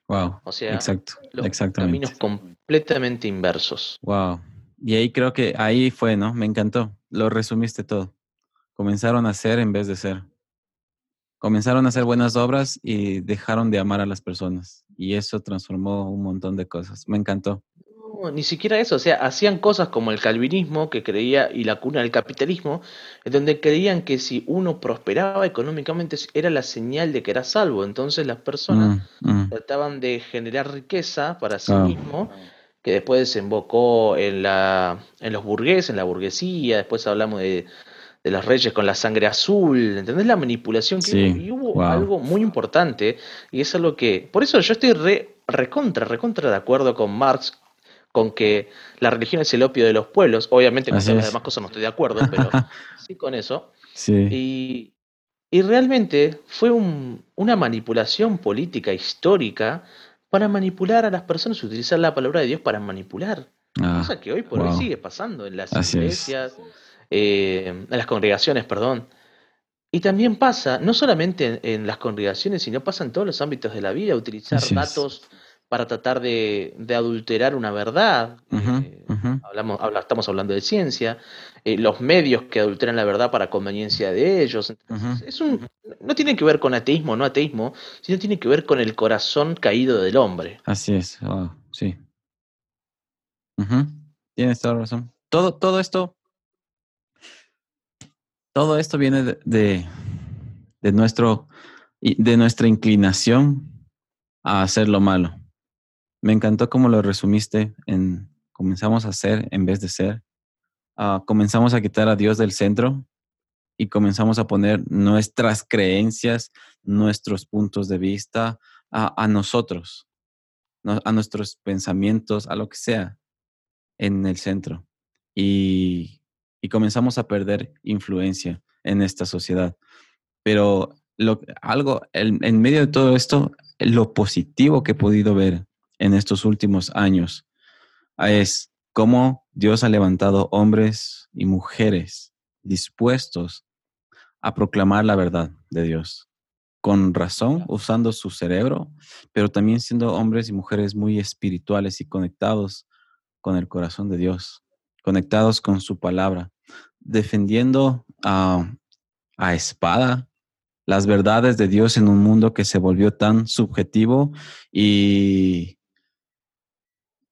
Wow. O sea, exacto, los caminos completamente inversos. Wow. Y ahí creo que ahí fue, ¿no? Me encantó. Lo resumiste todo. Comenzaron a ser en vez de ser. Comenzaron a hacer buenas obras y dejaron de amar a las personas y eso transformó un montón de cosas. Me encantó. No, ni siquiera eso, o sea, hacían cosas como el calvinismo que creía y la cuna del capitalismo, en donde creían que si uno prosperaba económicamente era la señal de que era salvo. Entonces las personas mm, mm. trataban de generar riqueza para sí mismo, que después desembocó en la en los burgueses, en la burguesía, después hablamos de de los reyes con la sangre azul, ¿entendés la manipulación que Sí, hubo? Y hubo wow. algo muy importante, y es algo que, por eso yo estoy re, recontra, recontra de acuerdo con Marx, con que la religión es el opio de los pueblos, obviamente con todas las demás cosas no estoy de acuerdo, pero sí con eso, Sí, y, y realmente fue un- una manipulación política histórica para manipular a las personas, utilizar la palabra de Dios para manipular. ah, Cosa que hoy por wow. hoy sigue pasando en las Así es. Eh, en las congregaciones, perdón. Y también pasa, no solamente en, en las congregaciones, sino pasa en todos los ámbitos de la vida, utilizar Así es. datos para tratar de, de adulterar una verdad. Eh, hablamos, habla- estamos hablando de ciencia, eh, los medios que adulteran la verdad para conveniencia de ellos. Entonces, es un, no tiene que ver con ateísmo o no ateísmo, sino tiene que ver con el corazón caído del hombre. Así es, wow, sí. Tienes toda razón. Todo, todo esto, todo esto viene de, de, nuestro, de nuestra inclinación a hacer lo malo. Me encantó cómo lo resumiste en comenzamos a hacer en vez de ser. Ah, comenzamos a quitar a Dios del centro y comenzamos a poner nuestras creencias, nuestros puntos de vista a, nosotros, no- a nuestros pensamientos, a lo que sea en el centro. Y, y comenzamos a perder influencia en esta sociedad. Pero lo, algo, en, en medio de todo esto, lo positivo que he podido ver en estos últimos años es cómo Dios ha levantado hombres y mujeres dispuestos a proclamar la verdad de Dios, con razón, usando su cerebro, pero también siendo hombres y mujeres muy espirituales y conectados con el corazón de Dios, conectados con su palabra, defendiendo a, espada las verdades de Dios en un mundo que se volvió tan subjetivo y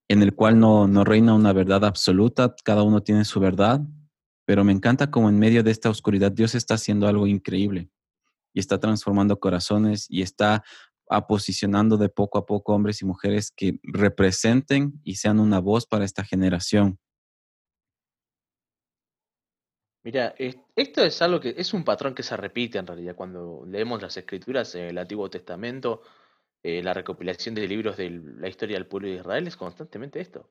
en el cual no, reina una verdad absoluta, cada uno tiene su verdad, pero me encanta como en medio de esta oscuridad Dios está haciendo algo increíble y está transformando corazones y está posicionando de poco a poco hombres y mujeres que representen y sean una voz para esta generación. Mira, es- esto es algo que es un patrón que se repite en realidad cuando leemos las escrituras en el Antiguo Testamento, eh, la recopilación de libros de la historia del pueblo de Israel es constantemente esto.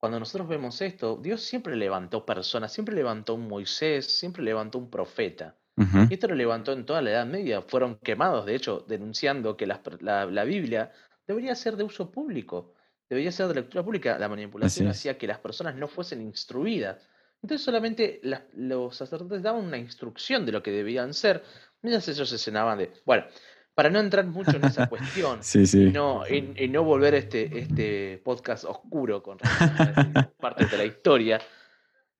Cuando nosotros vemos esto, Dios siempre levantó personas, siempre levantó un Moisés, siempre levantó un profeta. Ujú, Y esto lo levantó en toda la Edad Media. Fueron quemados, de hecho, denunciando que las per- la, la Biblia debería ser de uso público, debería ser de lectura pública. La manipulación es. hacía que las personas no fuesen instruidas. Entonces solamente los sacerdotes daban una instrucción de lo que debían ser, mientras ellos se cenaban de... Bueno, para no entrar mucho en esa cuestión Sí, y no, y, y no volver este, este podcast oscuro con relación a partes de la historia,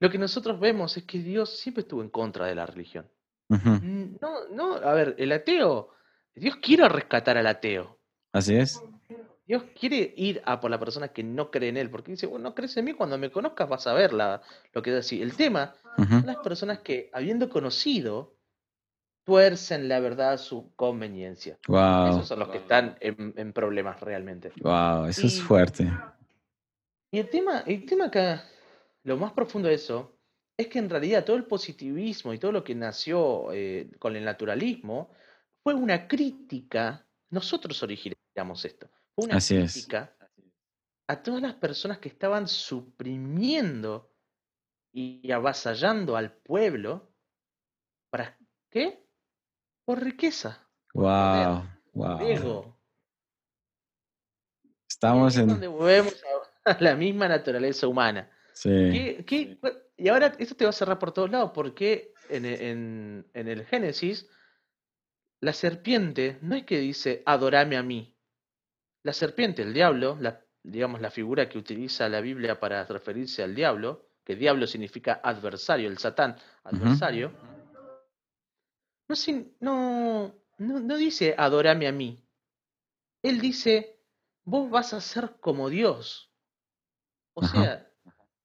lo que nosotros vemos es que Dios siempre estuvo en contra de la religión. No, no, a ver, el ateo, Dios quiere rescatar al ateo. Así es. Dios quiere ir a por la persona que no cree en él, porque dice, bueno, no crees en mí, cuando me conozcas vas a ver la, lo que es así. El tema son las personas que, habiendo conocido, tuercen la verdad a su conveniencia. Wow, Esos son los que están en, en problemas realmente. wow, eso es fuerte. Y el tema, el tema acá, lo más profundo de eso, es que en realidad todo el positivismo y todo lo que nació eh, con el naturalismo fue una crítica, nosotros originamos esto, una Así es. crítica a todas las personas que estaban suprimiendo y avasallando al pueblo, ¿para qué? Por riqueza, Wow, por wow. Estamos es en. donde volvemos a la misma naturaleza humana. Sí, ¿Qué- qué- cu- y ahora esto te va a cerrar por todos lados, porque en, en- en el Génesis, la serpiente no es que dice adorame a mí. La serpiente, el diablo, la, digamos la figura que utiliza la Biblia para referirse al diablo, que diablo significa adversario, el satán, adversario, no, no, no, no dice adorame a mí. Él dice, vos vas a ser como Dios. O Ajá. sea,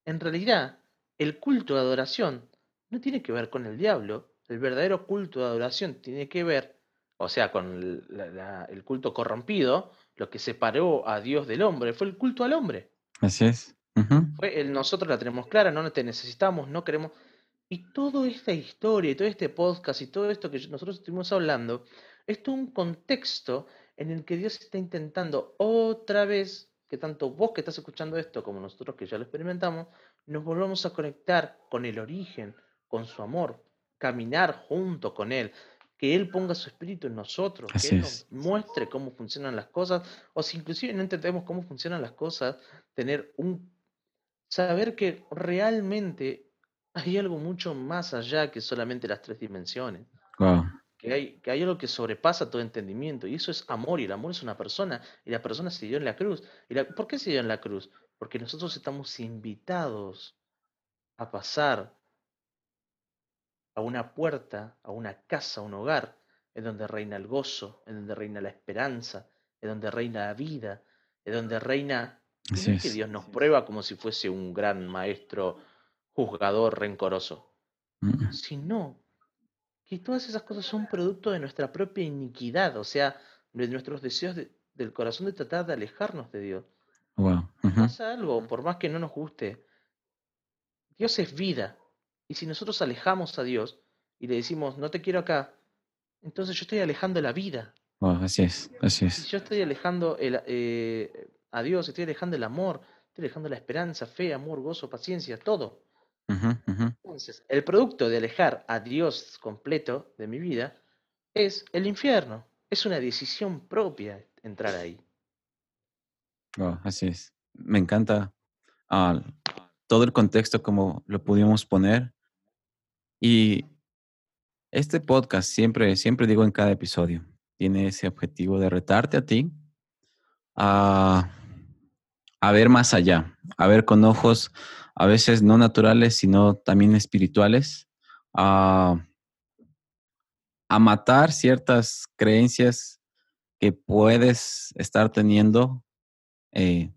en realidad, el culto de adoración no tiene que ver con el diablo. El verdadero culto de adoración tiene que ver, o sea, con el, la- la- el culto corrompido, lo que separó a Dios del hombre, fue el culto al hombre. así es. Ujú, Fue el nosotros la tenemos clara, no te necesitamos, no queremos. Y toda esta historia, y todo este podcast, y todo esto que nosotros estuvimos hablando, es todo un contexto en el que Dios está intentando otra vez que tanto vos que estás escuchando esto como nosotros que ya lo experimentamos, nos volvamos a conectar con el origen, con su amor, caminar junto con Él, que Él ponga su espíritu en nosotros, que Él nos muestre cómo funcionan las cosas, o si inclusive no entendemos cómo funcionan las cosas, tener un saber que realmente hay algo mucho más allá que solamente las tres dimensiones. Que, hay, que hay algo que sobrepasa todo entendimiento. Y eso es amor. Y el amor es una persona. Y la persona se dio en la cruz. ¿Y ¿Por qué se dio en la cruz? Porque nosotros estamos invitados a pasar a una puerta, a una casa, a un hogar, en donde reina el gozo, en donde reina la esperanza, en donde reina la vida, en donde reina es que Dios nos prueba como si fuese un gran maestro juzgador rencoroso, mm. sino que todas esas cosas son producto de nuestra propia iniquidad, o sea, de nuestros deseos del corazón de tratar de alejarnos de Dios. Wow. Pasa algo, por más que no nos guste, Dios es vida. Y si nosotros alejamos a Dios y le decimos, no te quiero acá, entonces yo estoy alejando la vida. así es, así es. Si yo estoy alejando el, eh, a Dios, estoy dejando el amor, estoy dejando la esperanza, fe, amor, gozo, paciencia, todo. Entonces, el producto de alejar a Dios completo de mi vida es el infierno. Es una decisión propia entrar ahí. así es. Me encanta ah, todo el contexto como lo pudimos poner. Y este podcast siempre, siempre digo en cada episodio, tiene ese objetivo de retarte a ti a ver más allá, a ver con ojos a veces no naturales, sino también espirituales, a, matar ciertas creencias que puedes estar teniendo, eh,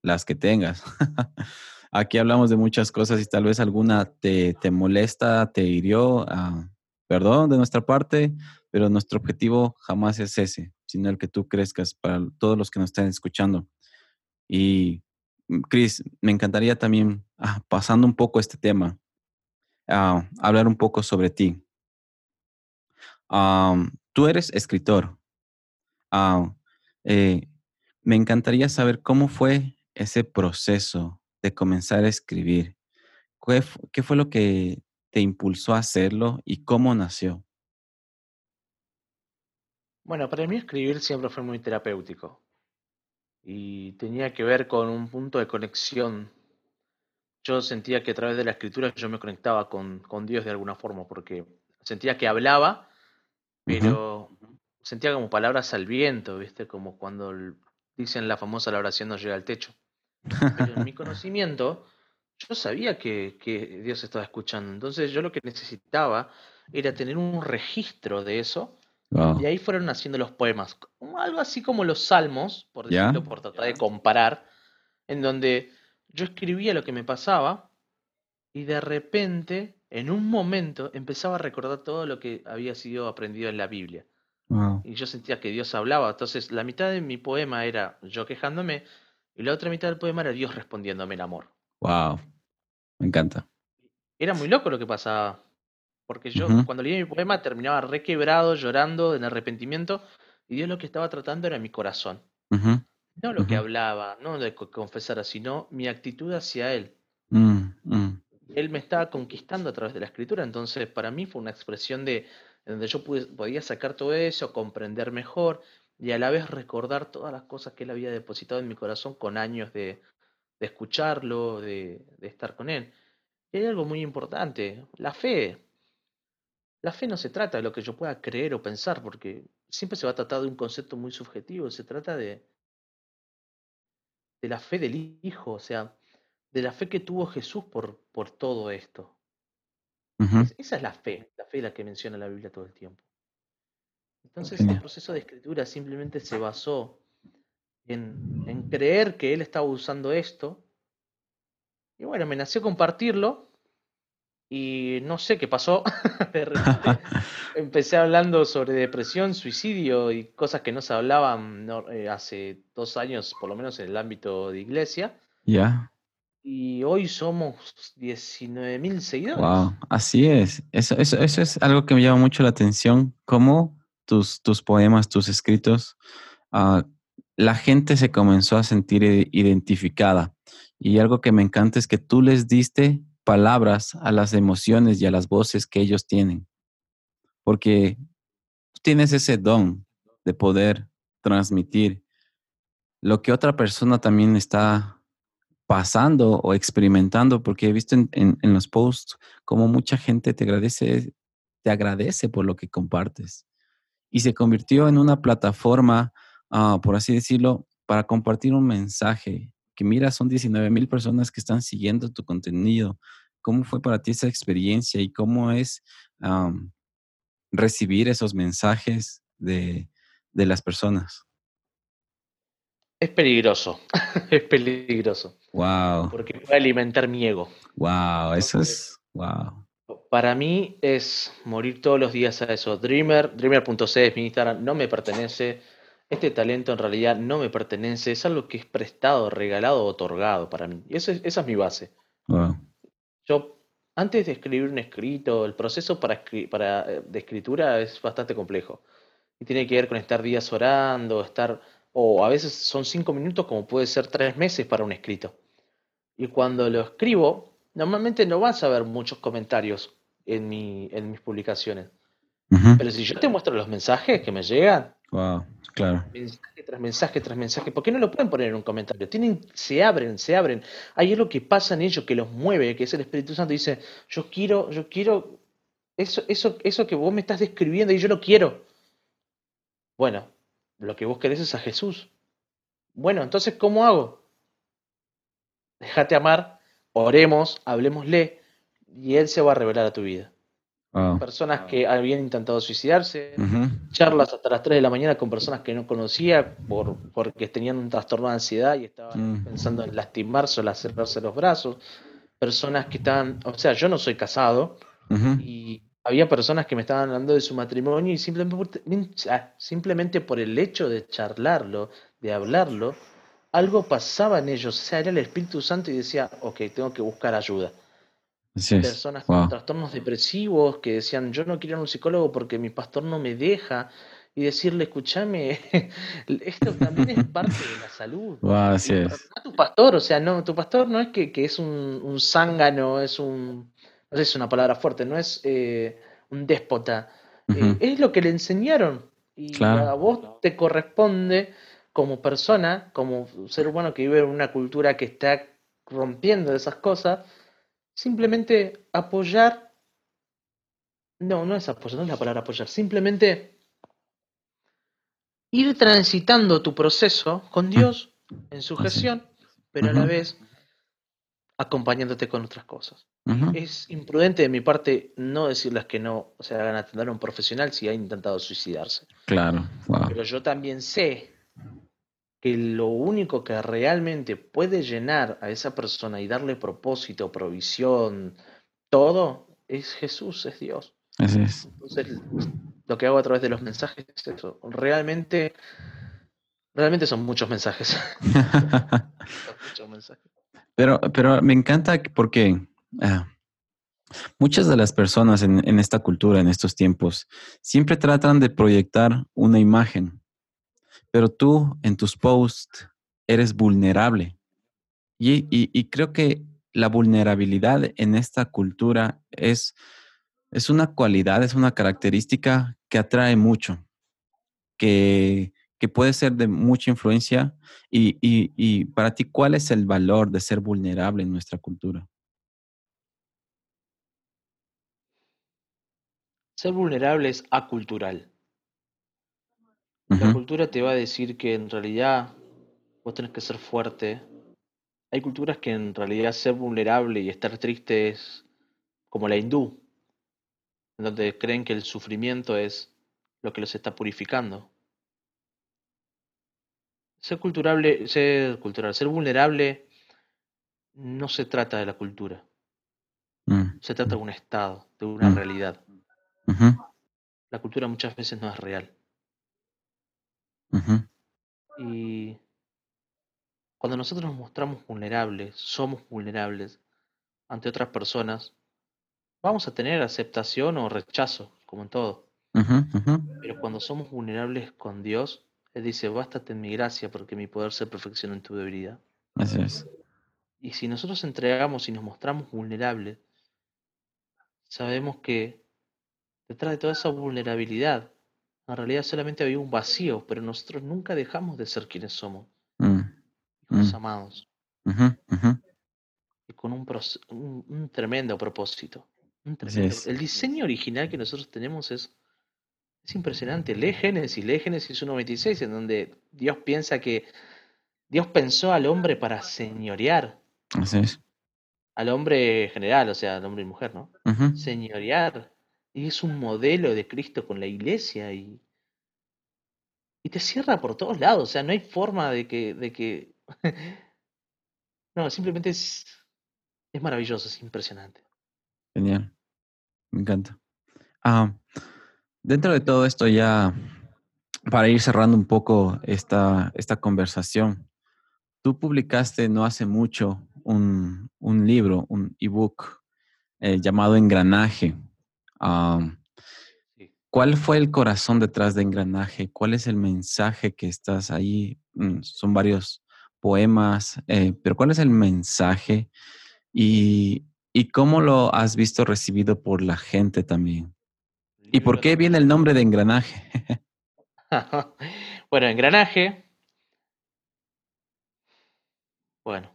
las que tengas. Aquí hablamos de muchas cosas y tal vez alguna te, molesta, te hirió. Ah, perdón de nuestra parte, pero nuestro objetivo jamás es ese, sino el que tú crezcas para todos los que nos estén escuchando. Y, mm, Cris, me encantaría también, ah, pasando un poco este tema, ah, hablar un poco sobre ti. tú eres escritor. Eh, me encantaría saber cómo fue ese proceso de comenzar a escribir. ¿Qué, fue lo que te impulsó a hacerlo y cómo nació? Bueno, para mí escribir siempre fue muy terapéutico y tenía que ver con un punto de conexión. Yo sentía que a través de la escritura yo me conectaba con, con Dios de alguna forma, porque sentía que hablaba, pero sentía como palabras al viento, ¿viste? Como cuando dicen la famosa la oración no llega al techo. Pero en mi conocimiento, yo sabía que, que Dios estaba escuchando. Entonces yo lo que necesitaba era tener un registro de eso y ahí fueron haciendo los poemas. Algo así como los salmos, por decirlo, por tratar de comparar, en donde yo escribía lo que me pasaba y de repente, en un momento, empezaba a recordar todo lo que había sido aprendido en la Biblia. Y yo sentía que Dios hablaba. Entonces, la mitad de mi poema era yo quejándome y la otra mitad del poema era Dios respondiéndome en amor. Wow, me encanta. Era muy loco lo que pasaba. Porque yo cuando leía mi poema terminaba requebrado, llorando, en arrepentimiento, y Dios lo que estaba tratando era mi corazón. No lo que hablaba, no de confesar, sino mi actitud hacia Él. Mm, mm. Él me estaba conquistando a través de la escritura, entonces para mí fue una expresión de donde yo podía sacar todo eso, comprender mejor y a la vez recordar todas las cosas que Él había depositado en mi corazón con años de, escucharlo, de, de estar con Él. Y hay algo muy importante, la fe. La fe no se trata de lo que yo pueda creer o pensar, porque siempre se va a tratar de un concepto muy subjetivo, se trata de, de la fe del Hijo, o sea, de la fe que tuvo Jesús por, por todo esto. esa es la fe, la fe la que menciona la Biblia todo el tiempo. Entonces el proceso de escritura simplemente se basó en, en creer que él estaba usando esto. Y bueno, me nació compartirlo y no sé qué pasó. de repente empecé hablando sobre depresión, suicidio y cosas que no se hablaban eh, hace dos años, por lo menos en el ámbito de iglesia. Ya. Y hoy somos 19.000 seguidores. Wow, así es. Eso, eso, eso es algo que me llama mucho la atención, cómo tus, tus poemas, tus escritos, ah, la gente se comenzó a sentir identificada. Y algo que me encanta es que tú les diste palabras a las emociones y a las voces que ellos tienen. Porque tú tienes ese don de poder transmitir lo que otra persona también está pasando o experimentando, porque he visto en, los posts como mucha gente te agradece, te agradece por lo que compartes. Y se convirtió en una plataforma, ah, por así decirlo, para compartir un mensaje. Que mira, son 19 mil personas que están siguiendo tu contenido. ¿Cómo fue para ti esa experiencia y cómo es recibir esos mensajes de, de las personas? Es peligroso, es peligroso. Wow. Porque puede alimentar mi ego. Wow, eso es, wow. Para mí es morir todos los días a eso. Dreamer, dreamer.c es mi Instagram, no me pertenece. Este talento en realidad no me pertenece, es algo que es prestado, regalado, otorgado para mí. Y esa es mi base. Wow. Yo, antes de escribir un escrito, el proceso para, para, eh, de escritura es bastante complejo. Y tiene que ver con estar días orando, estar o a veces son cinco minutos como puede ser tres meses para un escrito. Y cuando lo escribo, normalmente no vas a ver muchos comentarios en, mi, en mis publicaciones. Pero si yo te muestro los mensajes que me llegan, wow, claro. mensaje tras mensaje tras mensaje, ¿por qué no lo pueden poner en un comentario? Tienen, se abren, se abren. Hay algo que pasa en ellos que los mueve, que es el Espíritu Santo. Dice, yo quiero, yo quiero eso, eso, eso que vos me estás describiendo y yo lo quiero. Bueno, lo que vos querés es a Jesús. Bueno, entonces, ¿cómo hago? Déjate amar, oremos, hablemosle, y Él se va a revelar a tu vida. Personas que habían intentado suicidarse, charlas hasta las 3 de la mañana con personas que no conocía por, porque tenían un trastorno de ansiedad y estaban mm. pensando en lastimarse o lacerarse los brazos. Personas que estaban, o sea, yo no soy casado y había personas que me estaban hablando de su matrimonio y simplemente, ah, simplemente por el hecho de charlarlo, de hablarlo, algo pasaba en ellos. O sea, era el Espíritu Santo y decía, ok, tengo que buscar ayuda. Personas con trastornos depresivos que decían, yo no quiero ir a un psicólogo porque mi pastor no me deja. Y decirle, escúchame, esto también es parte de la salud. así es. tu pastor, o sea, no, tu pastor no es que, que es un, un zángano, es un no sé si es una palabra fuerte, no es eh, un déspota, eh, es lo que le enseñaron y a vos te corresponde como persona, como ser humano que vive en una cultura que está rompiendo esas cosas, simplemente apoyar, no, no es apoyar, no es la palabra apoyar, simplemente ir transitando tu proceso con Dios en su gestión, pero a la vez acompañándote con otras cosas. Es imprudente de mi parte no decirles que no o sea, hagan atender a un profesional si ha intentado suicidarse. Claro, Pero yo también sé que lo único que realmente puede llenar a esa persona y darle propósito, provisión, todo, es Jesús, es Dios. Así es. Entonces, lo que hago a través de los mensajes es eso. Realmente, realmente son muchos mensajes. muchos mensajes. Pero, pero me encanta porque ah, muchas de las personas en, en, esta cultura, en estos tiempos, siempre tratan de proyectar una imagen, pero tú en tus posts eres vulnerable. Y, y, y creo que la vulnerabilidad en esta cultura es, es una cualidad, es una característica que atrae mucho, que, que puede ser de mucha influencia. Y, y, para ti, ¿cuál es el valor de ser vulnerable en nuestra cultura? Ser vulnerable es acultural. La cultura te va a decir que en realidad vos tenés que ser fuerte. Hay culturas que en realidad ser vulnerable y estar triste es como la hindú, en donde creen que el sufrimiento es lo que los está purificando. Ser culturable, ser cultural, ser vulnerable no se trata de la cultura. Mm. Se trata de un estado, de una mm. realidad. La cultura muchas veces no es real. Y cuando nosotros nos mostramos vulnerables, somos vulnerables ante otras personas, vamos a tener aceptación o rechazo, como en todo. Pero cuando somos vulnerables con Dios, Él dice, bástate en mi gracia porque mi poder se perfecciona en tu debilidad. Así es. Y si nosotros entregamos y nos mostramos vulnerables, sabemos que detrás de toda esa vulnerabilidad, en realidad solamente había un vacío, pero nosotros nunca dejamos de ser quienes somos. Mm, hijos mm. amados. Y con un, un, tremendo propósito. El diseño original que nosotros tenemos es, es impresionante. Lee Génesis, lee Génesis 1.26, en donde Dios piensa que Dios pensó al hombre para señorear. Así es. Al hombre general, o sea, al hombre y mujer, ¿no? Señorear. Y es un modelo de Cristo con la iglesia y, y te cierra por todos lados. O sea, no hay forma de que. De que... no, simplemente es, es maravilloso, es impresionante. Genial. Me encanta. Ah, dentro de todo esto, ya para ir cerrando un poco esta, esta conversación, tú publicaste no hace mucho un, un libro, un ebook eh, llamado Engranaje. ¿Cuál fue el corazón detrás de Engranaje? ¿Cuál es el mensaje que estás ahí? Mm, son varios poemas, eh, pero ¿cuál es el mensaje? Y, ¿Y cómo lo has visto recibido por la gente también? ¿Y por qué viene el nombre de engranaje? bueno, engranaje. Bueno.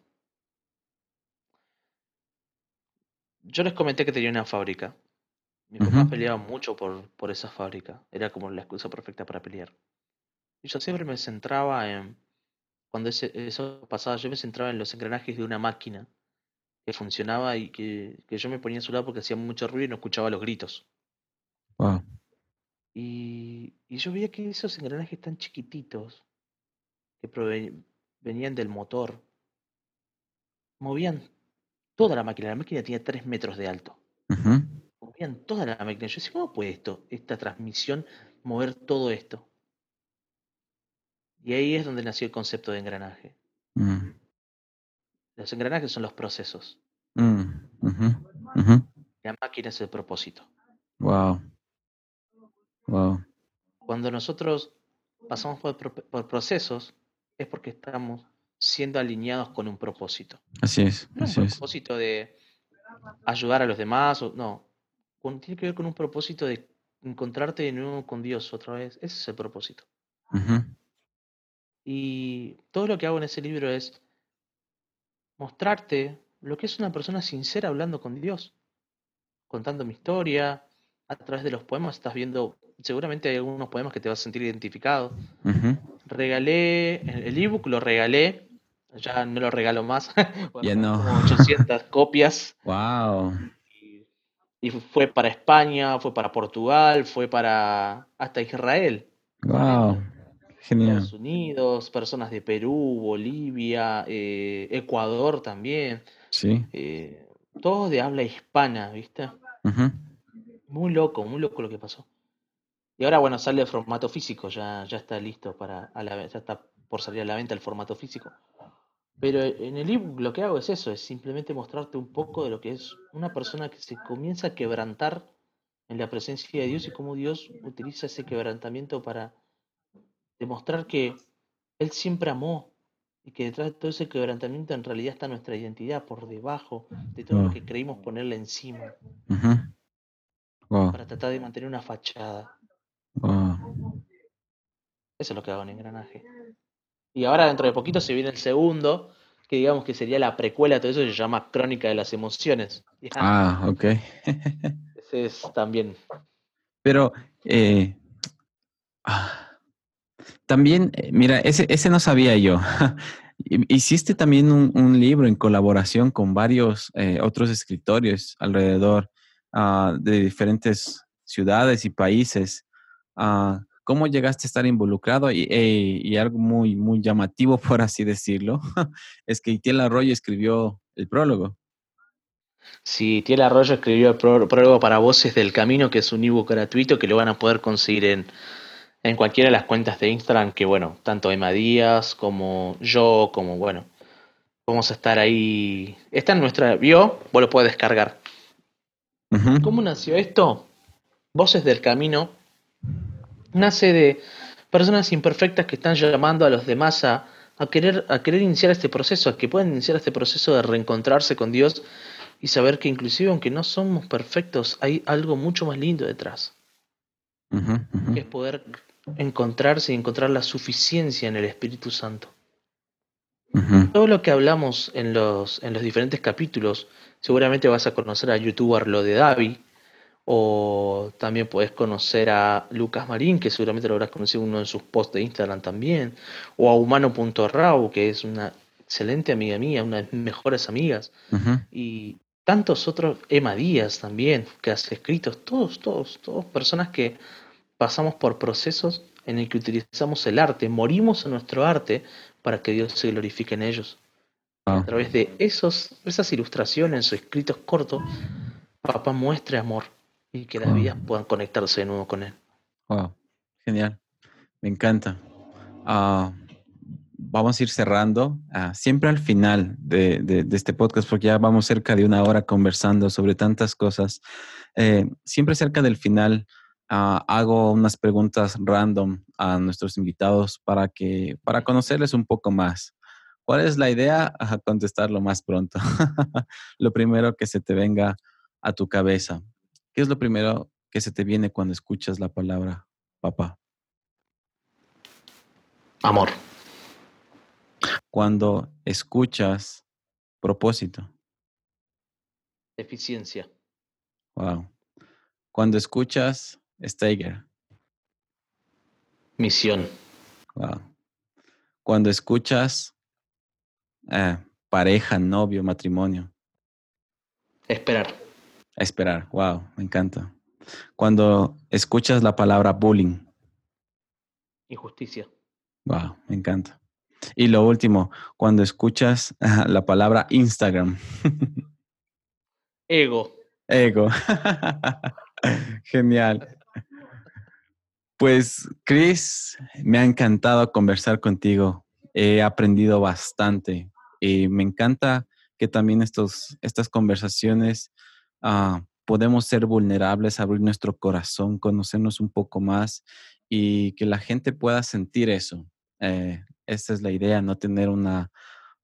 Yo les comenté que tenía una fábrica. Mi papá peleaba mucho por, por esa fábrica. Era como la excusa perfecta para pelear. Y yo siempre me centraba en. Cuando eso pasaba, yo me centraba en los engranajes de una máquina que funcionaba y que, yo me ponía a su lado porque hacía mucho ruido y no escuchaba los gritos. Y, y yo veía que esos engranajes tan chiquititos que venían del motor movían toda la máquina. La máquina tenía 3 metros de alto. Movían toda la máquina. Yo decía, ¿cómo puede esto, esta transmisión, mover todo esto? Y ahí es donde nació el concepto de engranaje. Mm. Los engranajes son los procesos. Mm, la máquina es el propósito. Wow. Wow. Cuando nosotros pasamos por, procesos, es porque estamos siendo alineados con un propósito. Así es. No así un propósito de ayudar a los demás, o, no. Tiene que ver con un propósito de encontrarte de nuevo con Dios otra vez. Ese es el propósito. Y todo lo que hago en ese libro es mostrarte lo que es una persona sincera hablando con Dios, contando mi historia, a través de los poemas estás viendo, seguramente hay algunos poemas que te vas a sentir identificado. Regalé, el ebook lo regalé, ya no lo regalo más, ya no. como 800 copias. Wow. Y, fue para España, fue para Portugal, fue para hasta Israel. Wow. Estados Unidos, personas de Perú, Bolivia, eh, Ecuador también. Sí. Eh, todos de habla hispana, ¿viste? Muy loco, muy loco lo que pasó. Y ahora, bueno, sale el formato físico, ya, ya está listo para, a la, ya está por salir a la venta el formato físico. Pero en el ebook lo que hago es eso, es simplemente mostrarte un poco de lo que es una persona que se comienza a quebrantar en la presencia de Dios y cómo Dios utiliza ese quebrantamiento para demostrar que Él siempre amó y que detrás de todo ese quebrantamiento en realidad está nuestra identidad por debajo de todo lo que creímos ponerle encima. Para tratar de mantener una fachada. Eso es lo que hago en engranaje. Y ahora dentro de poquito se viene el segundo, que digamos que sería la precuela, todo eso se llama Crónica de las Emociones. Ah, ok. Ese es también. Pero, eh, ah, también, eh, mira, ese, ese no sabía yo. Hiciste también un, libro en colaboración con varios eh, otros escritores alrededor ah, de diferentes ciudades y países. Ah, ¿Cómo llegaste a estar involucrado? Y, eh, y, algo muy, muy llamativo, por así decirlo, es que Itiel Arroyo escribió el prólogo. Sí, Itiel Arroyo escribió el prólogo para Voces del Camino, que es un ebook gratuito que lo van a poder conseguir en en cualquiera de las cuentas de Instagram que, bueno, tanto Emma Díaz como yo, como, bueno, Vamos a estar ahí. Está en nuestra bio, vos lo puedes descargar. ¿Cómo nació esto? Voces del Camino nace de personas imperfectas que están llamando a los demás a, querer, a querer iniciar este proceso, a que puedan iniciar este proceso de reencontrarse con Dios y saber que inclusive aunque no somos perfectos, hay algo mucho más lindo detrás. Que es poder encontrarse y encontrar la suficiencia en el Espíritu Santo. Todo lo que hablamos en los, en los diferentes capítulos, seguramente vas a conocer a youtuber lo de Davi, o también puedes conocer a Lucas Marín, que seguramente lo habrás conocido uno en sus posts de Instagram también, o a Humano.rau, que es una excelente amiga mía, una de mis mejores amigas, y tantos otros, Emma Díaz también, que hace escritos, todos, todos, todos personas que pasamos por procesos en el que utilizamos el arte, morimos en nuestro arte para que Dios se glorifique en ellos. A ah. través de esos, esas ilustraciones o escritos cortos, papá muestre amor y que las ah. vidas puedan conectarse de nuevo con Él. Wow, genial, me encanta. Ah, vamos a ir cerrando siempre al final de, este podcast, porque ya vamos cerca de una hora conversando sobre tantas cosas. Eh, siempre cerca del final Ah, hago unas preguntas random a nuestros invitados para que para conocerles un poco más. ¿Cuál es la idea? A contestarlo más pronto. lo primero que se te venga a tu cabeza. ¿Qué es lo primero que se te viene cuando escuchas la palabra papá? Amor. Cuando escuchas propósito. Eficiencia. Wow. Cuando escuchas Steiger. Misión. Cuando escuchas eh, pareja, novio, matrimonio. Esperar. Esperar, wow, me encanta. Cuando escuchas la palabra bullying. Injusticia. Wow, me encanta. Y lo último, cuando escuchas la palabra Instagram. Ego. Ego. Genial. Pues, Chris, me ha encantado conversar contigo. He aprendido bastante y me encanta que también estos, estas conversaciones ah, podemos ser vulnerables, abrir nuestro corazón, conocernos un poco más y que la gente pueda sentir eso. Eh, esta es la idea, no tener una,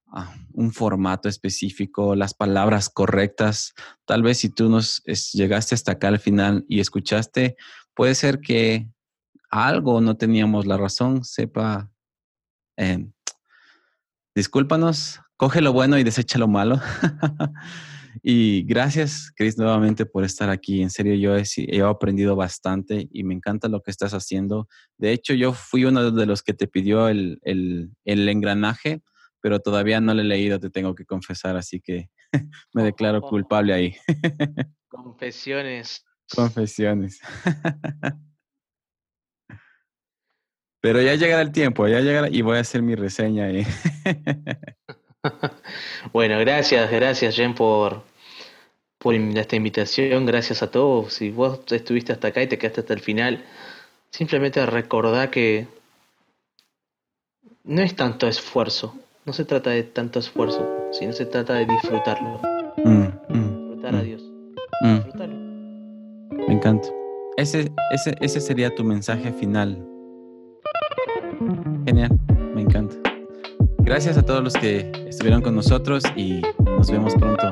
ah, un formato específico, las palabras correctas. Tal vez si tú nos llegaste hasta acá al final y escuchaste, puede ser que algo no teníamos la razón, sepa, eh, discúlpanos, coge lo bueno y desecha lo malo. y gracias, Chris, nuevamente por estar aquí. En serio, yo he, aprendido bastante y me encanta lo que estás haciendo. De hecho, yo fui uno de los que te pidió el, el, el engranaje, pero todavía no lo he leído, te tengo que confesar, así que me declaro culpable ahí. Confesiones. Confesiones. Pero ya llegará el tiempo, ya llegará y voy a hacer mi reseña ahí. bueno, gracias, gracias Jen por, por esta invitación, gracias a todos. Si vos estuviste hasta acá y te quedaste hasta el final, simplemente recordá que no es tanto esfuerzo, no se trata de tanto esfuerzo, sino se trata de disfrutarlo. Mm, mm, Disfrutar a mm. Dios. Disfrutarlo. Me encanta. Ese, ese, ese sería tu mensaje final Genial. Gracias a todos los que estuvieron con nosotros y nos vemos pronto.